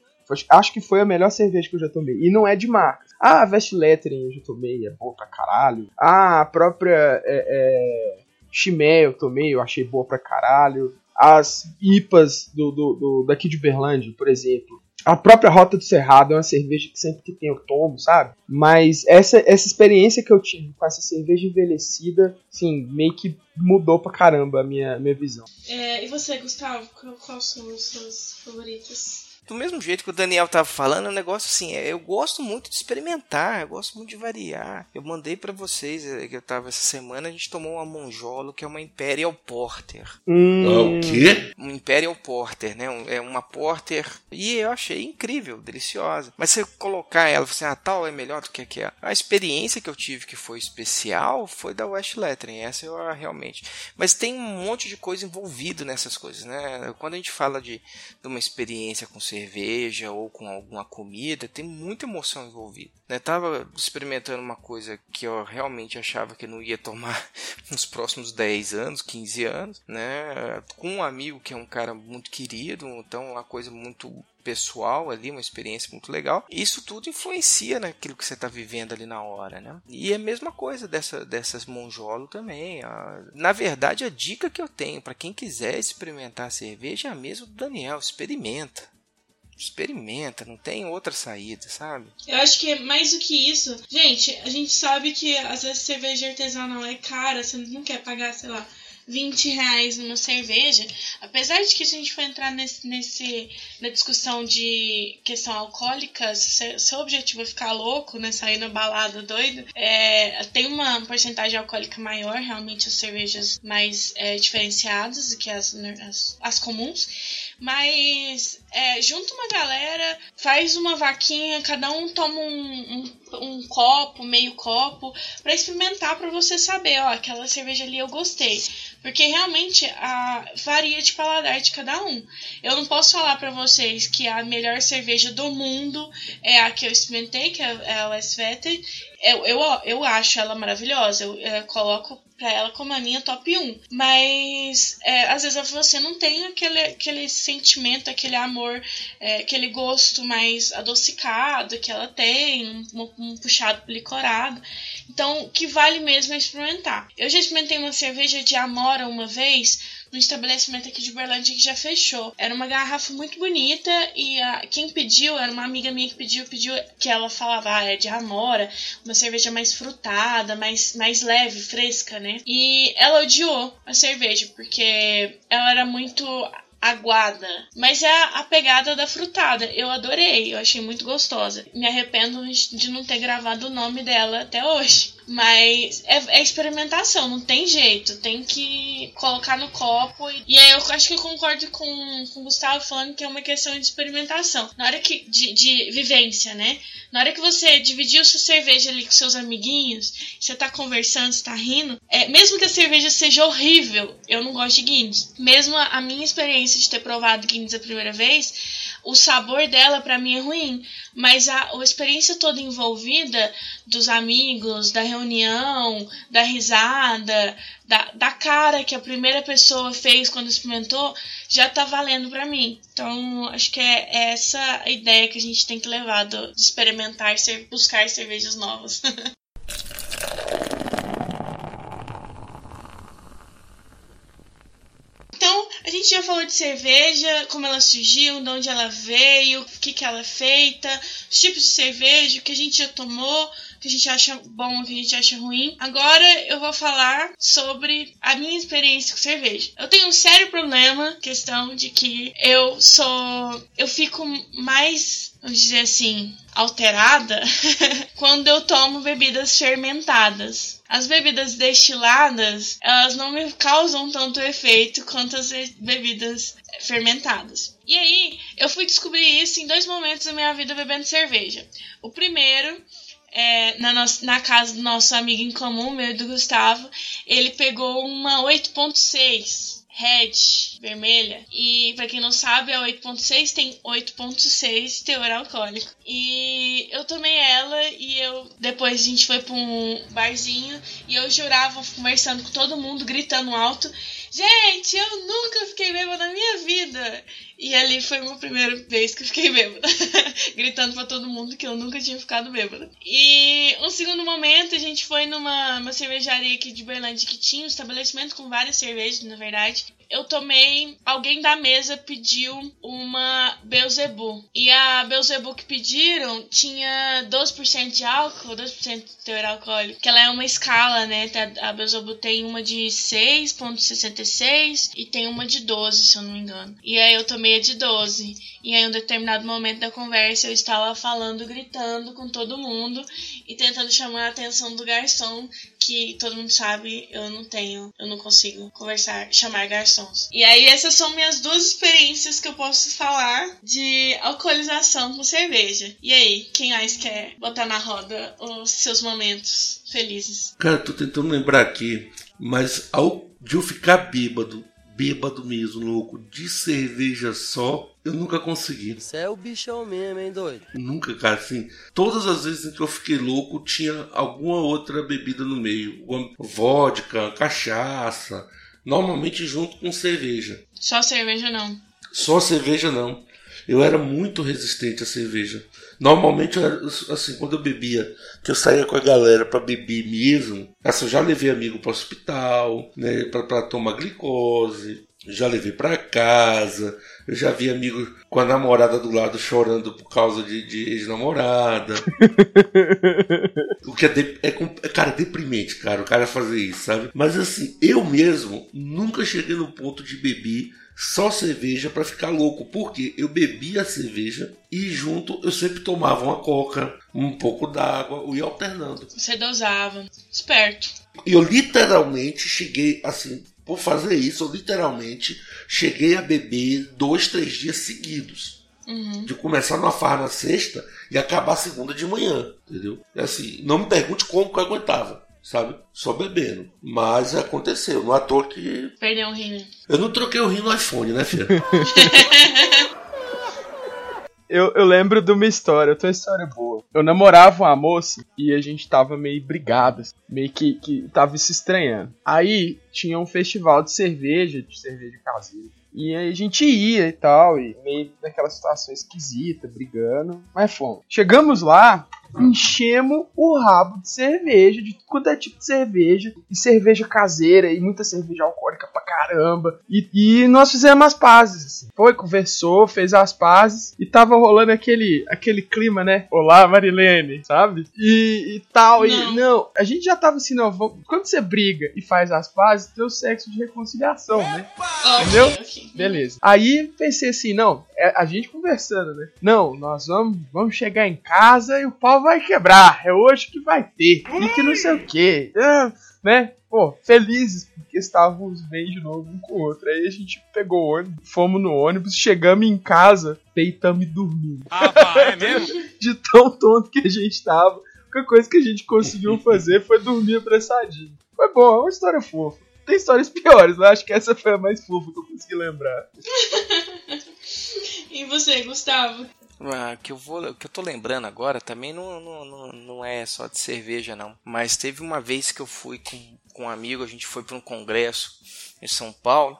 Acho que foi a melhor cerveja que eu já tomei. E não é de marca. Ah, a Vest Lettering eu já tomei, é boa pra caralho. Ah, a própria é, é, Chimé eu tomei, eu achei boa pra caralho as IPAs do, do, do, daqui de Berlândia, por exemplo. a própria Rota do Cerrado é uma cerveja que sempre que tem eu tomo, sabe? Mas essa, essa experiência que eu tive com essa cerveja envelhecida, assim, meio que mudou pra caramba a minha, minha visão. É, e você, Gustavo, quais são as suas favoritas? Do mesmo jeito que o Daniel tava falando, é um negócio assim, é, eu gosto muito de experimentar, eu gosto muito de variar. Eu mandei para vocês é, que eu tava essa semana, a gente tomou uma Monjolo, que é uma Imperial Porter. Hum. Ah, o quê? Um Imperial Porter, né? é uma Porter. E eu achei incrível, deliciosa. Mas se eu colocar ela, assim, ah, tal é melhor do que aquela. A experiência que eu tive que foi especial foi da West Lettering, essa eu realmente. Mas tem um monte de coisa envolvido nessas coisas, né? Quando a gente fala de, de uma experiência com cerveja ou com alguma comida, tem muita emoção envolvida. Né? Tava experimentando uma coisa que eu realmente achava que não ia tomar nos próximos 10 anos, 15 anos, né? Com um amigo que é um cara muito querido, então uma coisa muito pessoal ali, uma experiência muito legal. Isso tudo influencia naquilo que você está vivendo ali na hora, né? E é a mesma coisa dessa, dessas monjolo também. Na verdade, a dica que eu tenho para quem quiser experimentar cerveja é a mesma do Daniel, experimenta experimenta, não tem outra saída, sabe? Eu acho que é mais do que isso. Gente, a gente sabe que às vezes cerveja artesanal é cara, você não quer pagar, sei lá, 20 reais numa cerveja. Apesar de que se a gente for entrar nesse, nesse na discussão de questão alcoólica, se seu objetivo é ficar louco, né? Sair na balada doido, é, tem uma porcentagem alcoólica maior, realmente as cervejas mais é, diferenciadas do que as, as, as comuns. Mas é, junta uma galera, faz uma vaquinha, cada um toma um, um, um copo, meio copo, para experimentar para você saber, ó, aquela cerveja ali eu gostei. Porque realmente a, varia de paladar de cada um. Eu não posso falar para vocês que a melhor cerveja do mundo é a que eu experimentei, que é, é a Westvetter. Eu, eu, eu acho ela maravilhosa. Eu, eu coloco para ela como a minha top 1. Mas é, às vezes você não tem aquele, aquele sentimento, aquele amor, é, aquele gosto mais adocicado que ela tem, um, um puxado licorado. Então, o que vale mesmo é experimentar. Eu já experimentei uma cerveja de Amora uma vez no estabelecimento aqui de Berlândia que já fechou. Era uma garrafa muito bonita e a, quem pediu, era uma amiga minha que pediu, pediu que ela falava, ah, é de amora, uma cerveja mais frutada, mais, mais leve, fresca, né? E ela odiou a cerveja, porque ela era muito aguada. Mas é a pegada da frutada. Eu adorei, eu achei muito gostosa. Me arrependo de não ter gravado o nome dela até hoje. Mas é, é, experimentação, não tem jeito. Tem que colocar no copo. E, e aí eu acho que eu concordo com, com o Gustavo falando que é uma questão de experimentação. Na hora que. De, de vivência, né? Na hora que você dividiu sua cerveja ali com seus amiguinhos, você tá conversando, você tá rindo, é, mesmo que a cerveja seja horrível, eu não gosto de Guinness. Mesmo a, a minha experiência de ter provado Guinness a primeira vez, o sabor dela para mim é ruim, mas a, a experiência toda envolvida dos amigos, da reunião, da risada, da, da cara que a primeira pessoa fez quando experimentou, já tá valendo para mim. Então, acho que é, é essa a ideia que a gente tem que levar do, de experimentar, buscar cervejas novas. Então, a gente já falou de cerveja, como ela surgiu, de onde ela veio, o que, que ela é feita, os tipos de cerveja, o que a gente já tomou, o que a gente acha bom, o que a gente acha ruim. Agora eu vou falar sobre a minha experiência com cerveja. Eu tenho um sério problema, questão de que eu sou. Eu fico mais, vamos dizer assim, alterada quando eu tomo bebidas fermentadas. As bebidas destiladas, elas não me causam tanto efeito quanto as bebidas fermentadas. E aí, eu fui descobrir isso em dois momentos da minha vida bebendo cerveja. O primeiro é, na, nossa, na casa do nosso amigo em comum, meu e do Gustavo, ele pegou uma 8.6 Red, vermelha. E para quem não sabe, a 8.6 tem 8.6 teor alcoólico. E eu tomei ela e eu depois a gente foi para um barzinho e eu jurava conversando com todo mundo, gritando alto: "Gente, eu nunca fiquei bêbada na minha vida". E ali foi a minha primeira vez que eu fiquei bêbada, gritando para todo mundo que eu nunca tinha ficado bêbada. E um segundo momento, a gente foi numa uma cervejaria aqui de Berlândia que tinha um estabelecimento com várias cervejas, na verdade. Eu tomei. Alguém da mesa pediu uma Beuzebu. E a Beuzebu que pediram tinha 12% de álcool, 12% de teor alcoólico. Que ela é uma escala, né? A Beuzebu tem uma de 6,66 e tem uma de 12, se eu não me engano. E aí eu tomei a de 12. E aí, em um determinado momento da conversa, eu estava falando, gritando com todo mundo e tentando chamar a atenção do garçom, que todo mundo sabe, eu não tenho, eu não consigo conversar, chamar garçons. E aí, essas são minhas duas experiências que eu posso falar de alcoolização com cerveja. E aí, quem mais quer botar na roda os seus momentos felizes? Cara, tô tentando lembrar aqui, mas ao de eu ficar bêbado bêbado mesmo, louco, de cerveja só, eu nunca consegui. Você é o bichão mesmo, hein, doido? Nunca, cara, assim. Todas as vezes em que eu fiquei louco, tinha alguma outra bebida no meio. Vodka, cachaça. Normalmente junto com cerveja. Só cerveja não. Só cerveja não. Eu era muito resistente à cerveja. Normalmente, eu era, assim, quando eu bebia, que eu saía com a galera para beber mesmo, assim, eu já levei amigo para hospital, né, para tomar glicose, já levei para casa, eu já vi amigo com a namorada do lado chorando por causa de, de ex-namorada. o que é, de, é, é, cara, deprimente, cara, o cara fazer isso, sabe? Mas assim, eu mesmo nunca cheguei no ponto de beber só cerveja para ficar louco, porque eu bebia a cerveja e junto eu sempre tomava uma coca, um pouco d'água, eu ia alternando. Você dosava, esperto. E eu literalmente cheguei assim, por fazer isso, eu literalmente cheguei a beber dois, três dias seguidos. Uhum. De começar numa farra na sexta e acabar segunda de manhã, entendeu? É assim, não me pergunte como que eu aguentava sabe? Só bebendo. Mas aconteceu. No ator que. Perdeu o rim. Né? Eu não troquei o rim no iPhone, né, filha? eu, eu lembro de uma história, outra história boa. Eu namorava uma moça e a gente tava meio brigado, assim, meio que, que tava se estranhando. Aí tinha um festival de cerveja, de cerveja caseira. E aí a gente ia e tal, e meio naquela situação esquisita, brigando, mas fomos. Chegamos lá, enchemos o rabo de cerveja, de quanto é tipo de cerveja, e cerveja caseira, e muita cerveja alcoólica pra caramba. E, e nós fizemos as pazes, assim. Foi, conversou, fez as pazes, e tava rolando aquele, aquele clima, né? Olá, Marilene, sabe? E, e tal, não. e não, a gente já tava assim, não, vamos, quando você briga e faz as pazes, tem o sexo de reconciliação, né? Entendeu? Beleza. Aí pensei assim, não, é a gente conversando, né? Não, nós vamos, vamos chegar em casa e o pau vai quebrar. É hoje que vai ter. E que não sei o que. Ah, né? Pô, felizes porque estávamos bem de novo um com o outro. Aí a gente pegou o ônibus, fomos no ônibus, chegamos em casa, deitamos e dormimos. Ah, pá, é mesmo? de tão tonto que a gente tava. A única coisa que a gente conseguiu fazer foi dormir apressadinho. Foi bom, é uma história fofa. Tem histórias piores, mas acho que essa foi a mais fofa que eu consegui lembrar. e você, Gustavo? Ah, que eu vou, que eu tô lembrando agora também não, não, não, é só de cerveja não, mas teve uma vez que eu fui com, com um amigo, a gente foi para um congresso em São Paulo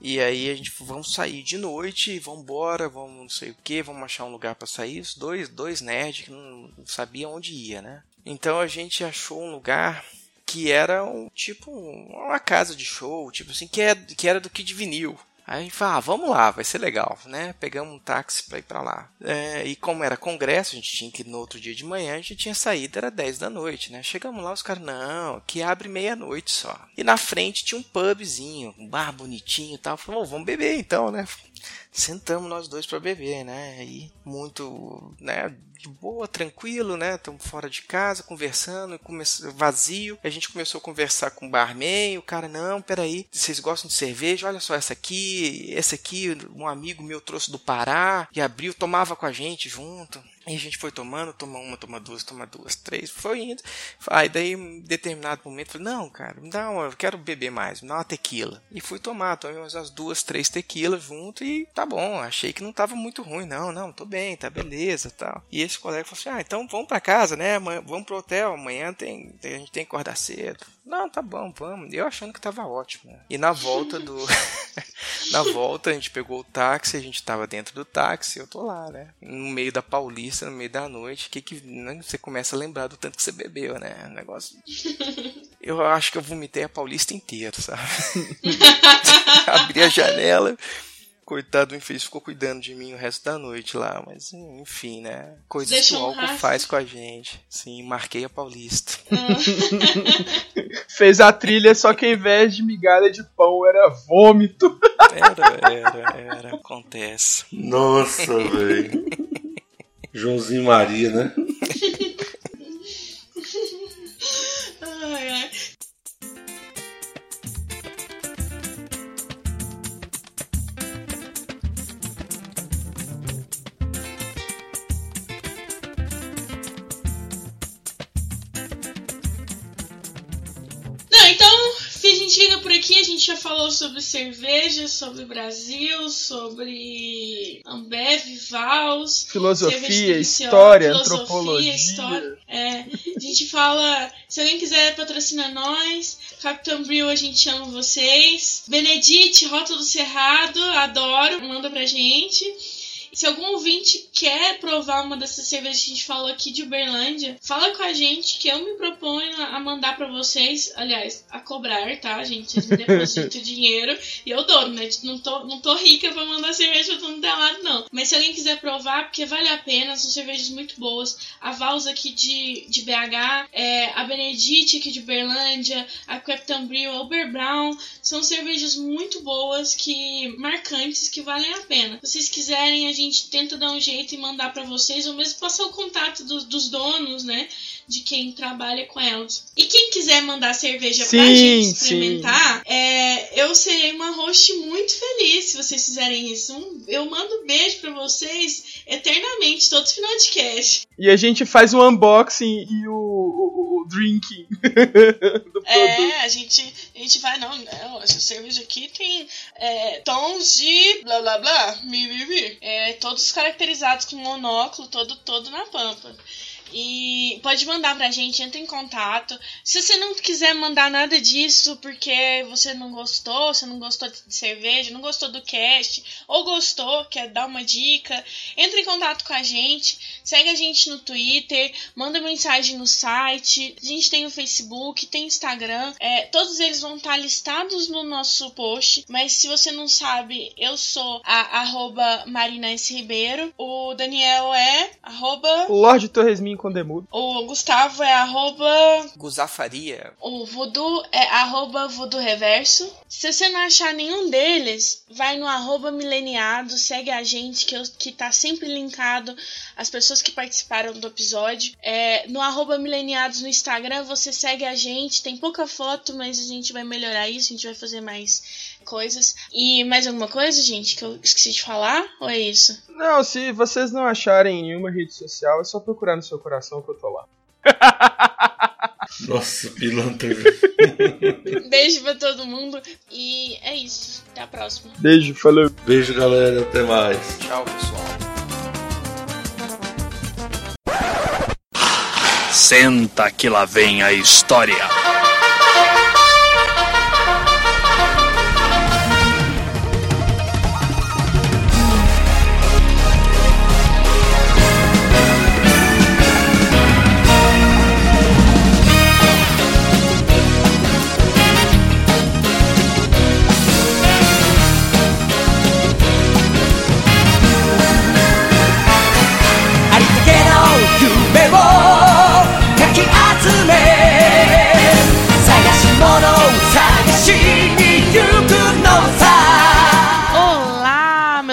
e aí a gente vamos sair de noite, vamos embora, vamos não sei o que, vamos achar um lugar para sair. Os dois, dois nerds que não, sabiam onde ia, né? Então a gente achou um lugar que era um tipo uma casa de show, tipo assim, que, é, que era do Kid Vinil. Aí a gente fala, ah, vamos lá, vai ser legal, né? Pegamos um táxi para ir para lá. É, e como era congresso, a gente tinha que ir no outro dia de manhã, a gente tinha saído, era 10 da noite, né? Chegamos lá, os caras, não, que abre meia-noite só. E na frente tinha um pubzinho, um bar bonitinho e tal. Falei, vamos beber então, né? Sentamos nós dois para beber, né? Aí, muito, né? de boa, tranquilo, né? Estamos fora de casa, conversando, vazio. A gente começou a conversar com o barman, o cara, não, peraí, vocês gostam de cerveja? Olha só essa aqui, essa aqui, um amigo meu trouxe do Pará e abriu, tomava com a gente junto. E a gente foi tomando, toma uma, toma duas, toma duas, três, foi indo. Aí daí, em determinado momento, falei, não, cara, me dá uma, eu quero beber mais, me dá uma tequila. E fui tomar, tomei umas duas, três tequilas junto e tá bom, achei que não tava muito ruim, não, não, tô bem, tá beleza tal. E esse colega falou assim, ah, então vamos pra casa, né, vamos pro hotel, amanhã tem, a gente tem que acordar cedo. Não, tá bom, vamos. Eu achando que tava ótimo. Né? E na volta do Na volta a gente pegou o táxi, a gente tava dentro do táxi, eu tô lá, né? No meio da Paulista, no meio da noite, que que né, você começa a lembrar do tanto que você bebeu, né? negócio. Eu acho que eu vomitei a Paulista inteira, sabe? Abri a janela coitado do infeliz ficou cuidando de mim o resto da noite lá, mas enfim, né? Coisas Deixa que o álcool faz com a gente. Sim, marquei a Paulista. Fez a trilha, só que ao invés de migalha de pão era vômito. Era, era, era, acontece. Nossa, velho. Joãozinho Maria, né? ai, ai. Chega por aqui, a gente já falou sobre cerveja, sobre Brasil, sobre Ambev, Vals, filosofia, história, filosofia, antropologia. História, é, a gente fala, se alguém quiser patrocinar nós, Capitão Brew, a gente ama vocês. Benedite, Rota do Cerrado, adoro, manda pra gente. Se algum ouvinte quer provar uma dessas cervejas que a gente falou aqui de Uberlândia, fala com a gente que eu me proponho a mandar para vocês, aliás, a cobrar, tá, gente? Vocês me depositam dinheiro e eu dou, né? Não tô, não tô rica pra mandar cerveja pra todo lado, não. Mas se alguém quiser provar, porque vale a pena, são cervejas muito boas. A Vals aqui de, de BH, é, a Benedite aqui de Uberlândia, a Captain Brew, a Uber Brown, são cervejas muito boas, que marcantes, que valem a pena. Se vocês quiserem, a gente tenta dar um jeito e mandar para vocês, ou mesmo passar o contato do, dos donos, né? De quem trabalha com elas. E quem quiser mandar cerveja sim, pra gente experimentar, é, eu serei uma host muito feliz se vocês fizerem isso. Um, eu mando um beijo para vocês eternamente, todo final de cast. E a gente faz o unboxing e o, o, o drinking. é, a gente, a gente vai, não, não, essa cerveja aqui tem é, tons de blá blá blá, mi, mi, mi. É, todos caracterizados com monóculo, todo, todo na pampa. E pode mandar pra gente, entra em contato. Se você não quiser mandar nada disso porque você não gostou, você não gostou de cerveja, não gostou do cast, ou gostou, quer dar uma dica, entra em contato com a gente, segue a gente no Twitter, manda mensagem no site. A gente tem o Facebook, tem Instagram. É, todos eles vão estar listados no nosso post. Mas se você não sabe, eu sou a arroba Marina S. Ribeiro. O Daniel é arroba. Lorde Torresmin com Demudo. O Gustavo é arroba. Guzafaria. O Voodoo é arroba Voodoo Reverso. Se você não achar nenhum deles, vai no arroba mileniado, segue a gente que, eu, que tá sempre linkado as pessoas que participaram do episódio. É, no arroba mileniados no Instagram, você segue a gente. Tem pouca foto, mas a gente vai melhorar isso, a gente vai fazer mais coisas. E mais alguma coisa, gente, que eu esqueci de falar? Ou é isso? Não, se vocês não acharem em nenhuma rede social, é só procurar no seu coração que eu tô lá. Nossa, pilantra. Beijo pra todo mundo e é isso. Até a próxima. Beijo, falou. Beijo, galera. Até mais. Tchau, pessoal. Senta que lá vem a história.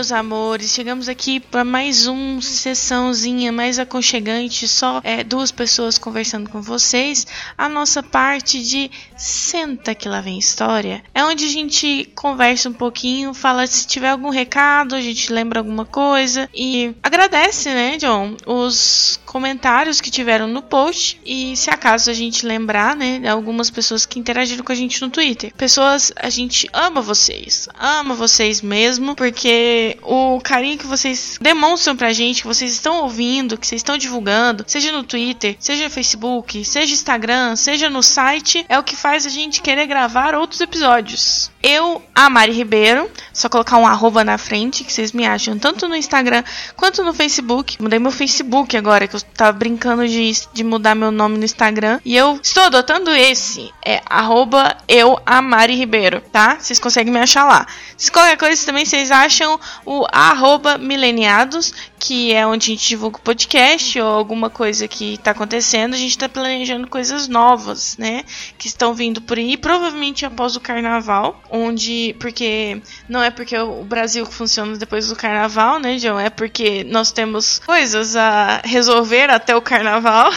Meus amores, chegamos aqui para mais uma sessãozinha mais aconchegante, só é, duas pessoas conversando com vocês. A nossa parte de Senta que lá vem história é onde a gente conversa um pouquinho, fala se tiver algum recado, a gente lembra alguma coisa e agradece, né, John, os comentários que tiveram no post e se acaso a gente lembrar, né, algumas pessoas que interagiram com a gente no Twitter. Pessoas, a gente ama vocês, ama vocês mesmo, porque o carinho que vocês demonstram pra gente, que vocês estão ouvindo, que vocês estão divulgando, seja no Twitter, seja no Facebook, seja Instagram, seja no site, é o que faz a gente querer gravar outros episódios. Eu, a Mari Ribeiro, só colocar um arroba na frente, que vocês me acham tanto no Instagram quanto no Facebook. Mudei meu Facebook agora, que eu tava brincando de, de mudar meu nome no Instagram. E eu estou adotando esse. É arroba eu, a Mari Ribeiro, tá? Vocês conseguem me achar lá. Se qualquer coisa também vocês acham o arroba mileniados, que é onde a gente divulga o podcast ou alguma coisa que está acontecendo. A gente está planejando coisas novas, né? Que estão vindo por aí, provavelmente após o carnaval, onde. Porque não é porque o Brasil funciona depois do carnaval, né, John? É porque nós temos coisas a resolver até o carnaval.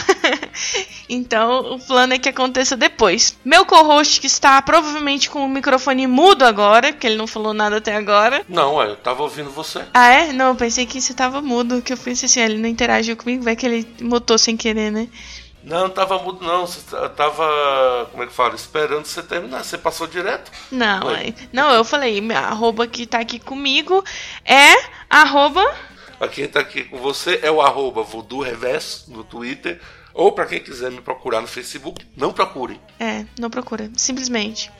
então o plano é que aconteça depois. Meu co-host que está provavelmente com o microfone mudo agora, porque ele não falou nada até agora. Não, eu tava ouvindo você. Ah, é? Não, eu pensei que você tava mudo, que eu pensei assim, ele não interagiu comigo, vai que ele mutou sem querer, né? Não, não tava mudo não, você tava, como é que fala, esperando você terminar, você passou direto? Não, Oi. não, eu falei, a arroba que tá aqui comigo é arroba... Quem tá aqui com você é o arroba Voodoo Reverso no Twitter, ou para quem quiser me procurar no Facebook, não procure. É, não procura, simplesmente.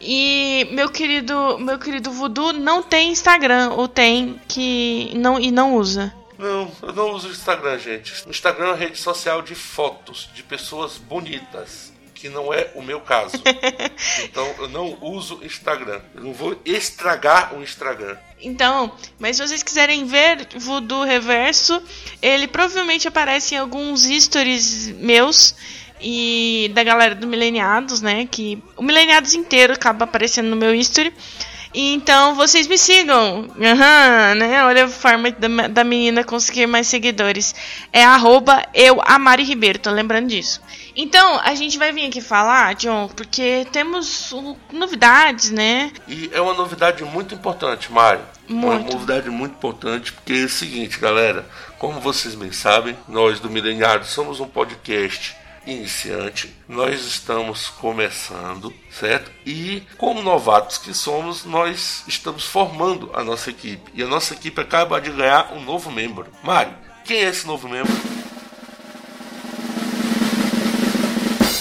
E meu querido, meu querido Voodoo não tem Instagram, ou tem que não e não usa. Não, eu não uso Instagram, gente. O Instagram é uma rede social de fotos de pessoas bonitas, que não é o meu caso. então eu não uso Instagram. Eu não vou estragar o Instagram. Então, mas se vocês quiserem ver Voodoo Reverso, ele provavelmente aparece em alguns stories meus e da galera do Mileniados, né? Que o Mileniados inteiro acaba aparecendo no meu history. Então vocês me sigam. Uhum, né? Olha a forma da, da menina conseguir mais seguidores. É arroba eu, Amari Ribeiro, tô lembrando disso. Então, a gente vai vir aqui falar, John, porque temos novidades, né? E é uma novidade muito importante, Mari. Muito. Uma novidade muito importante, porque é o seguinte, galera. Como vocês bem sabem, nós do Mileniário somos um podcast iniciante, nós estamos começando, certo? E como novatos que somos, nós estamos formando a nossa equipe. E a nossa equipe acaba de ganhar um novo membro. Mário, quem é esse novo membro?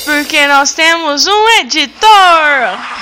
Porque nós temos um editor!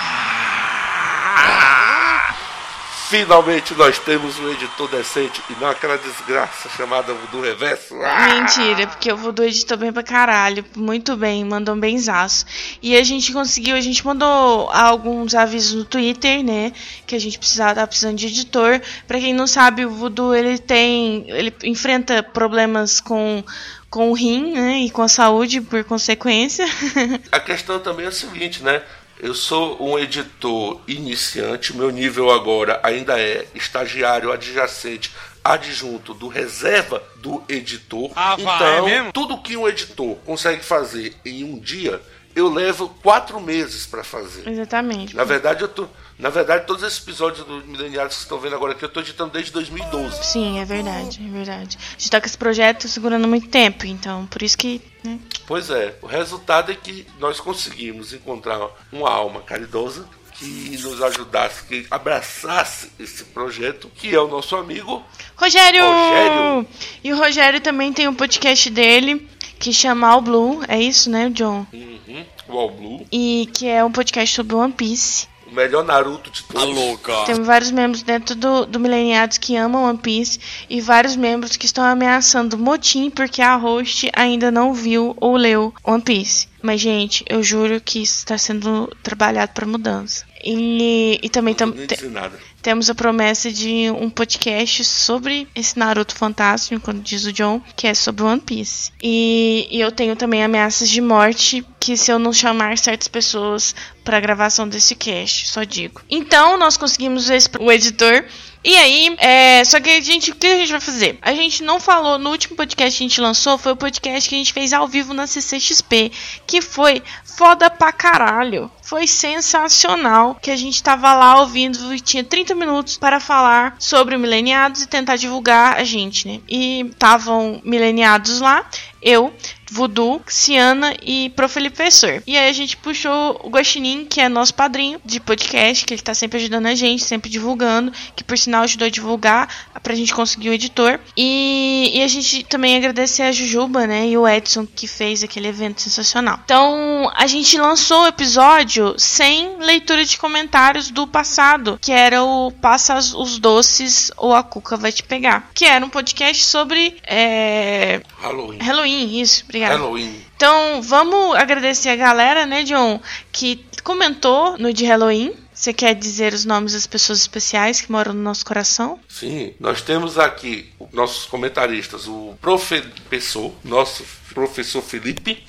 Finalmente nós temos um editor decente e não aquela desgraça chamada do reverso. Mentira, porque o Voodoo editou bem pra caralho. Muito bem, mandou um benzaço. E a gente conseguiu, a gente mandou alguns avisos no Twitter, né? Que a gente precisava, precisando de editor. Pra quem não sabe, o Voodoo ele tem. ele enfrenta problemas com com o rim né, e com a saúde por consequência. A questão também é a seguinte, né? Eu sou um editor iniciante, meu nível agora ainda é estagiário adjacente adjunto do reserva do editor. Ah, então, vai, é tudo que um editor consegue fazer em um dia, eu levo quatro meses para fazer. Exatamente. Na verdade, eu tô, na verdade, todos esses episódios do Mileniados que vocês estão vendo agora aqui, eu estou editando desde 2012. Sim, é verdade, é verdade. A gente tá com esse projeto segurando muito tempo, então por isso que. Né? Pois é, o resultado é que nós conseguimos encontrar uma alma caridosa que nos ajudasse, que abraçasse esse projeto, que é o nosso amigo Rogério! Rogério. E o Rogério também tem um podcast dele que chama All Blue, é isso, né, John? Uhum, o All Blue. E que é um podcast sobre One Piece. O melhor Naruto de todos. Tá louca. Tem vários membros dentro do, do Mileniados que amam One Piece e vários membros que estão ameaçando motim porque a host ainda não viu ou leu One Piece. Mas, gente, eu juro que isso está sendo trabalhado para mudança. E, e também tam, Não disse nada. Temos a promessa de um podcast sobre esse Naruto fantástico, quando diz o John, que é sobre One Piece. E, e eu tenho também ameaças de morte, que se eu não chamar certas pessoas para gravação desse cast, só digo. Então, nós conseguimos o editor. E aí, é, só que a gente, o que a gente vai fazer? A gente não falou no último podcast que a gente lançou, foi o podcast que a gente fez ao vivo na CCXP, que foi foda pra caralho. Foi sensacional, que a gente tava lá ouvindo e tinha 30 minutos para falar sobre o Mileniados e tentar divulgar a gente, né? E estavam Mileniados lá, eu Voodoo, Ciana e Professor. E aí a gente puxou o Guaxinim, que é nosso padrinho de podcast, que ele tá sempre ajudando a gente, sempre divulgando, que por sinal ajudou a divulgar pra gente conseguir o editor. E, e a gente também agradecer a Jujuba, né, e o Edson, que fez aquele evento sensacional. Então, a gente lançou o episódio sem leitura de comentários do passado, que era o Passa os Doces ou a Cuca Vai Te Pegar, que era um podcast sobre... É... Halloween. Halloween, isso, obrigado. Halloween. Então, vamos agradecer a galera, né, John, que comentou no de Halloween. Você quer dizer os nomes das pessoas especiais que moram no nosso coração? Sim, nós temos aqui nossos comentaristas, o professor, nosso professor Felipe,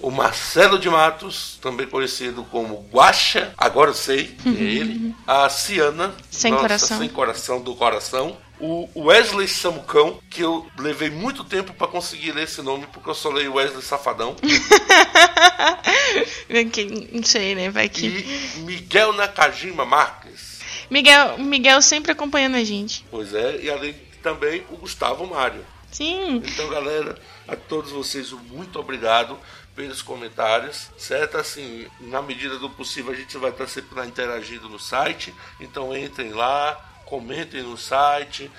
o Marcelo de Matos, também conhecido como Guacha, agora eu sei que é ele, a Ciana, sem nossa, coração. sem coração do coração, o Wesley Samucão, que eu levei muito tempo para conseguir ler esse nome, porque eu só leio Wesley Safadão. não sei, né? Vai que. E Miguel Nakajima Marques. Miguel, Miguel sempre acompanhando a gente. Pois é, e além também o Gustavo Mário. Sim. Então, galera, a todos vocês, muito obrigado pelos comentários, certo? Assim, na medida do possível, a gente vai estar sempre lá interagindo no site. Então, entrem lá, comentem no site,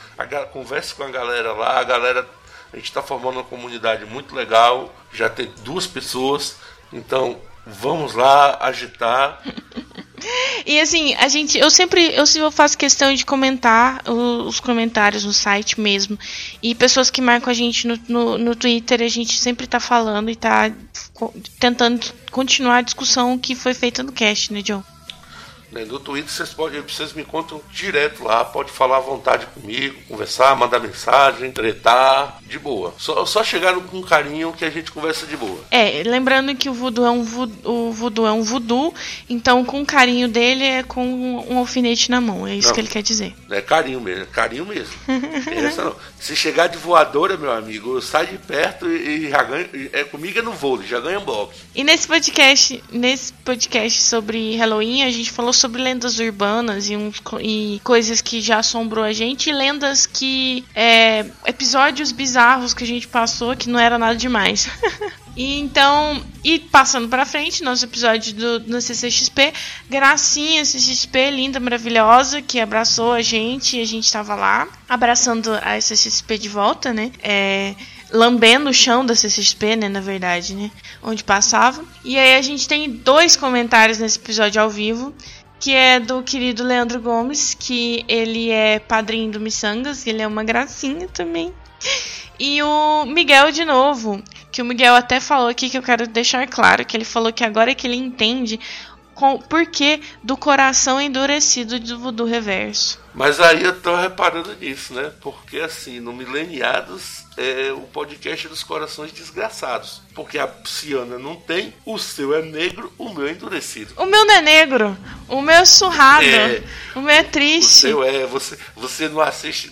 converse com a galera lá. A galera, a gente está formando uma comunidade muito legal, já tem duas pessoas. Então, vamos lá agitar. E assim, a gente, eu sempre, eu, eu faço questão de comentar os, os, comentários no site mesmo. E pessoas que marcam a gente no, no, no Twitter, a gente sempre tá falando e tá tentando continuar a discussão que foi feita no cast, né, John? Né? No Twitter vocês, podem, vocês me contam direto lá, pode falar à vontade comigo, conversar, mandar mensagem, tretar, de boa. Só, só chegar com carinho que a gente conversa de boa. É, lembrando que o voodoo é um voodoo, o voodoo é um voodoo, então com o carinho dele é com um alfinete na mão, é isso não, que ele quer dizer. É carinho mesmo, é carinho mesmo. Essa não. Se chegar de voadora, meu amigo, sai de perto e, e já ganha, é comigo é no vôlei, já ganha um box. E nesse podcast, nesse podcast sobre Halloween, a gente falou sobre lendas urbanas e, uns, e coisas que já assombrou a gente, e lendas que. É, episódios bizarros que a gente passou que não era nada demais. E então, e passando para frente, nosso episódio do, do CCXP, Gracinha CCXP, linda, maravilhosa, que abraçou a gente e a gente tava lá, abraçando a CCXP de volta, né? É, lambendo o chão da CCXP, né, na verdade, né, onde passava. E aí a gente tem dois comentários nesse episódio ao vivo que é do querido Leandro Gomes, que ele é padrinho do Missangas, ele é uma gracinha também. E o Miguel de novo, que o Miguel até falou aqui que eu quero deixar claro, que ele falou que agora é que ele entende com porquê do coração endurecido do voodoo reverso. Mas aí eu tô reparando nisso, né? Porque assim, no Mileniados é o podcast dos corações desgraçados. Porque a Ciana não tem, o seu é negro, o meu é endurecido. O meu não é negro, o meu é surrado, é, o meu é triste. O seu é, você, você não assiste,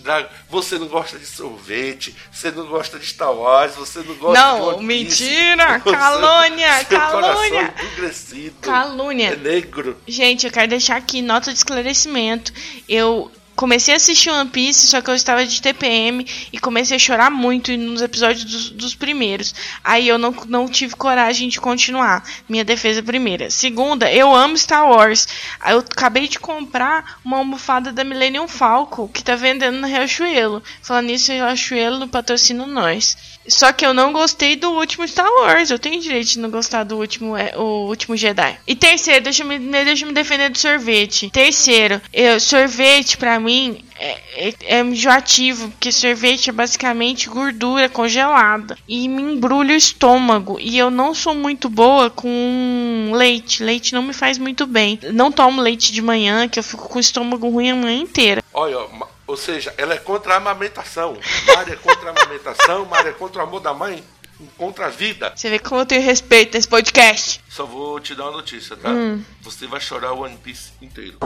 você não gosta de sorvete, você não gosta de Star Wars, você não gosta não, de mentira, você, calúnia, seu calúnia. É endurecido, calúnia. É negro. Gente, eu quero deixar aqui nota de esclarecimento. Eu comecei a assistir One Piece, só que eu estava de TPM e comecei a chorar muito nos episódios dos, dos, primeiros. Aí eu não, não tive coragem de continuar. Minha defesa primeira. Segunda, eu amo Star Wars. Eu acabei de comprar uma almofada da Millennium Falcon que tá vendendo no Riachuelo. Falando nisso, Riachuelo patrocina nós. Só que eu não gostei do último Star Wars. Eu tenho direito de não gostar do último, é, o último Jedi. E terceiro, deixa eu me, deixa eu me defender do sorvete. Terceiro, eu, sorvete pra mim é, é, é enjoativo, porque sorvete é basicamente gordura congelada. E me embrulha o estômago. E eu não sou muito boa com leite. Leite não me faz muito bem. Não tomo leite de manhã, que eu fico com o estômago ruim a manhã inteira. Olha, ou seja, ela é contra a amamentação. Mária é contra a amamentação, Mária é contra o amor da mãe, contra a vida. Você vê como eu tenho respeito nesse podcast. Só vou te dar uma notícia, tá? Hum. Você vai chorar o One Piece inteiro.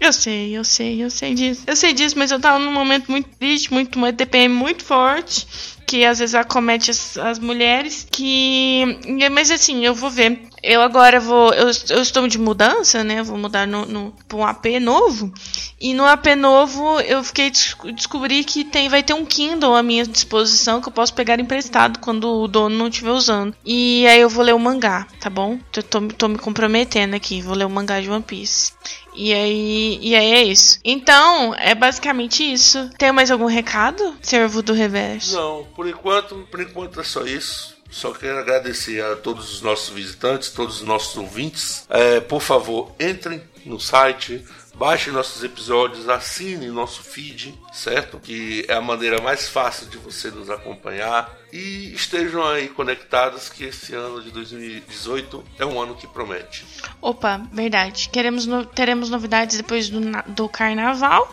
Eu sei, eu sei, eu sei disso. Eu sei disso, mas eu tava num momento muito triste, muito uma TPM muito forte que às vezes acomete as, as mulheres. Que. Mas assim, eu vou ver. Eu agora vou. Eu, eu estou de mudança, né? Vou mudar no, no, um AP novo. E no AP novo eu fiquei descobri que tem, vai ter um Kindle à minha disposição que eu posso pegar emprestado quando o dono não estiver usando. E aí eu vou ler o mangá, tá bom? Eu tô, tô me comprometendo aqui, vou ler o mangá de One Piece. E aí, e aí é isso. Então, é basicamente isso. Tem mais algum recado, servo do reverso? Não, por enquanto, por enquanto é só isso. Só quero agradecer a todos os nossos visitantes, todos os nossos ouvintes. É, por favor, entrem no site, baixem nossos episódios, assinem nosso feed, certo? Que é a maneira mais fácil de você nos acompanhar. E estejam aí conectados que esse ano de 2018 é um ano que promete. Opa, verdade. Queremos no, teremos novidades depois do, do carnaval.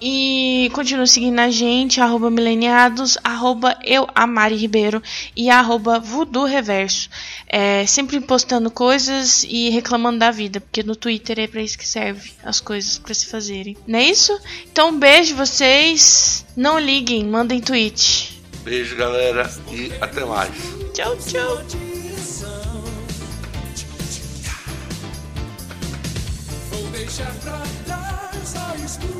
E continue seguindo a gente, arroba mileniados, arroba eu, Amari Ribeiro e arroba Voodoo Reverso. É, sempre postando coisas e reclamando da vida, porque no Twitter é pra isso que serve as coisas para se fazerem. Não é isso? Então um beijo vocês. Não liguem, mandem tweet. Beijo galera e até mais. Tchau, tchau. Vou deixar pra trás a escuridão.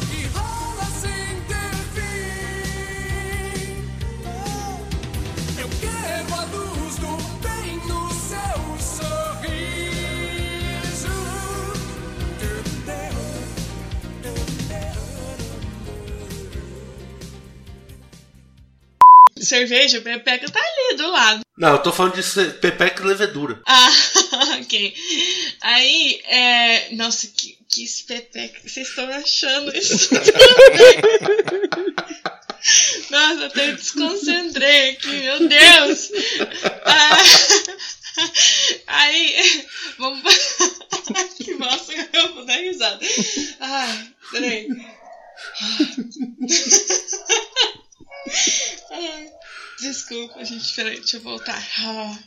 Cerveja, Pepeca tá ali do lado. Não, eu tô falando de pepeca e levedura. Ah, ok. Aí, é. Nossa, que, que esse Pepeca. Vocês estão achando isso? Nossa, até me desconcentrei aqui, meu Deus! Ah, aí, vamos. que bosta, eu vou dar risada. Ai, peraí. É. Desculpa, gente. Peraí, deixa eu voltar. Ah.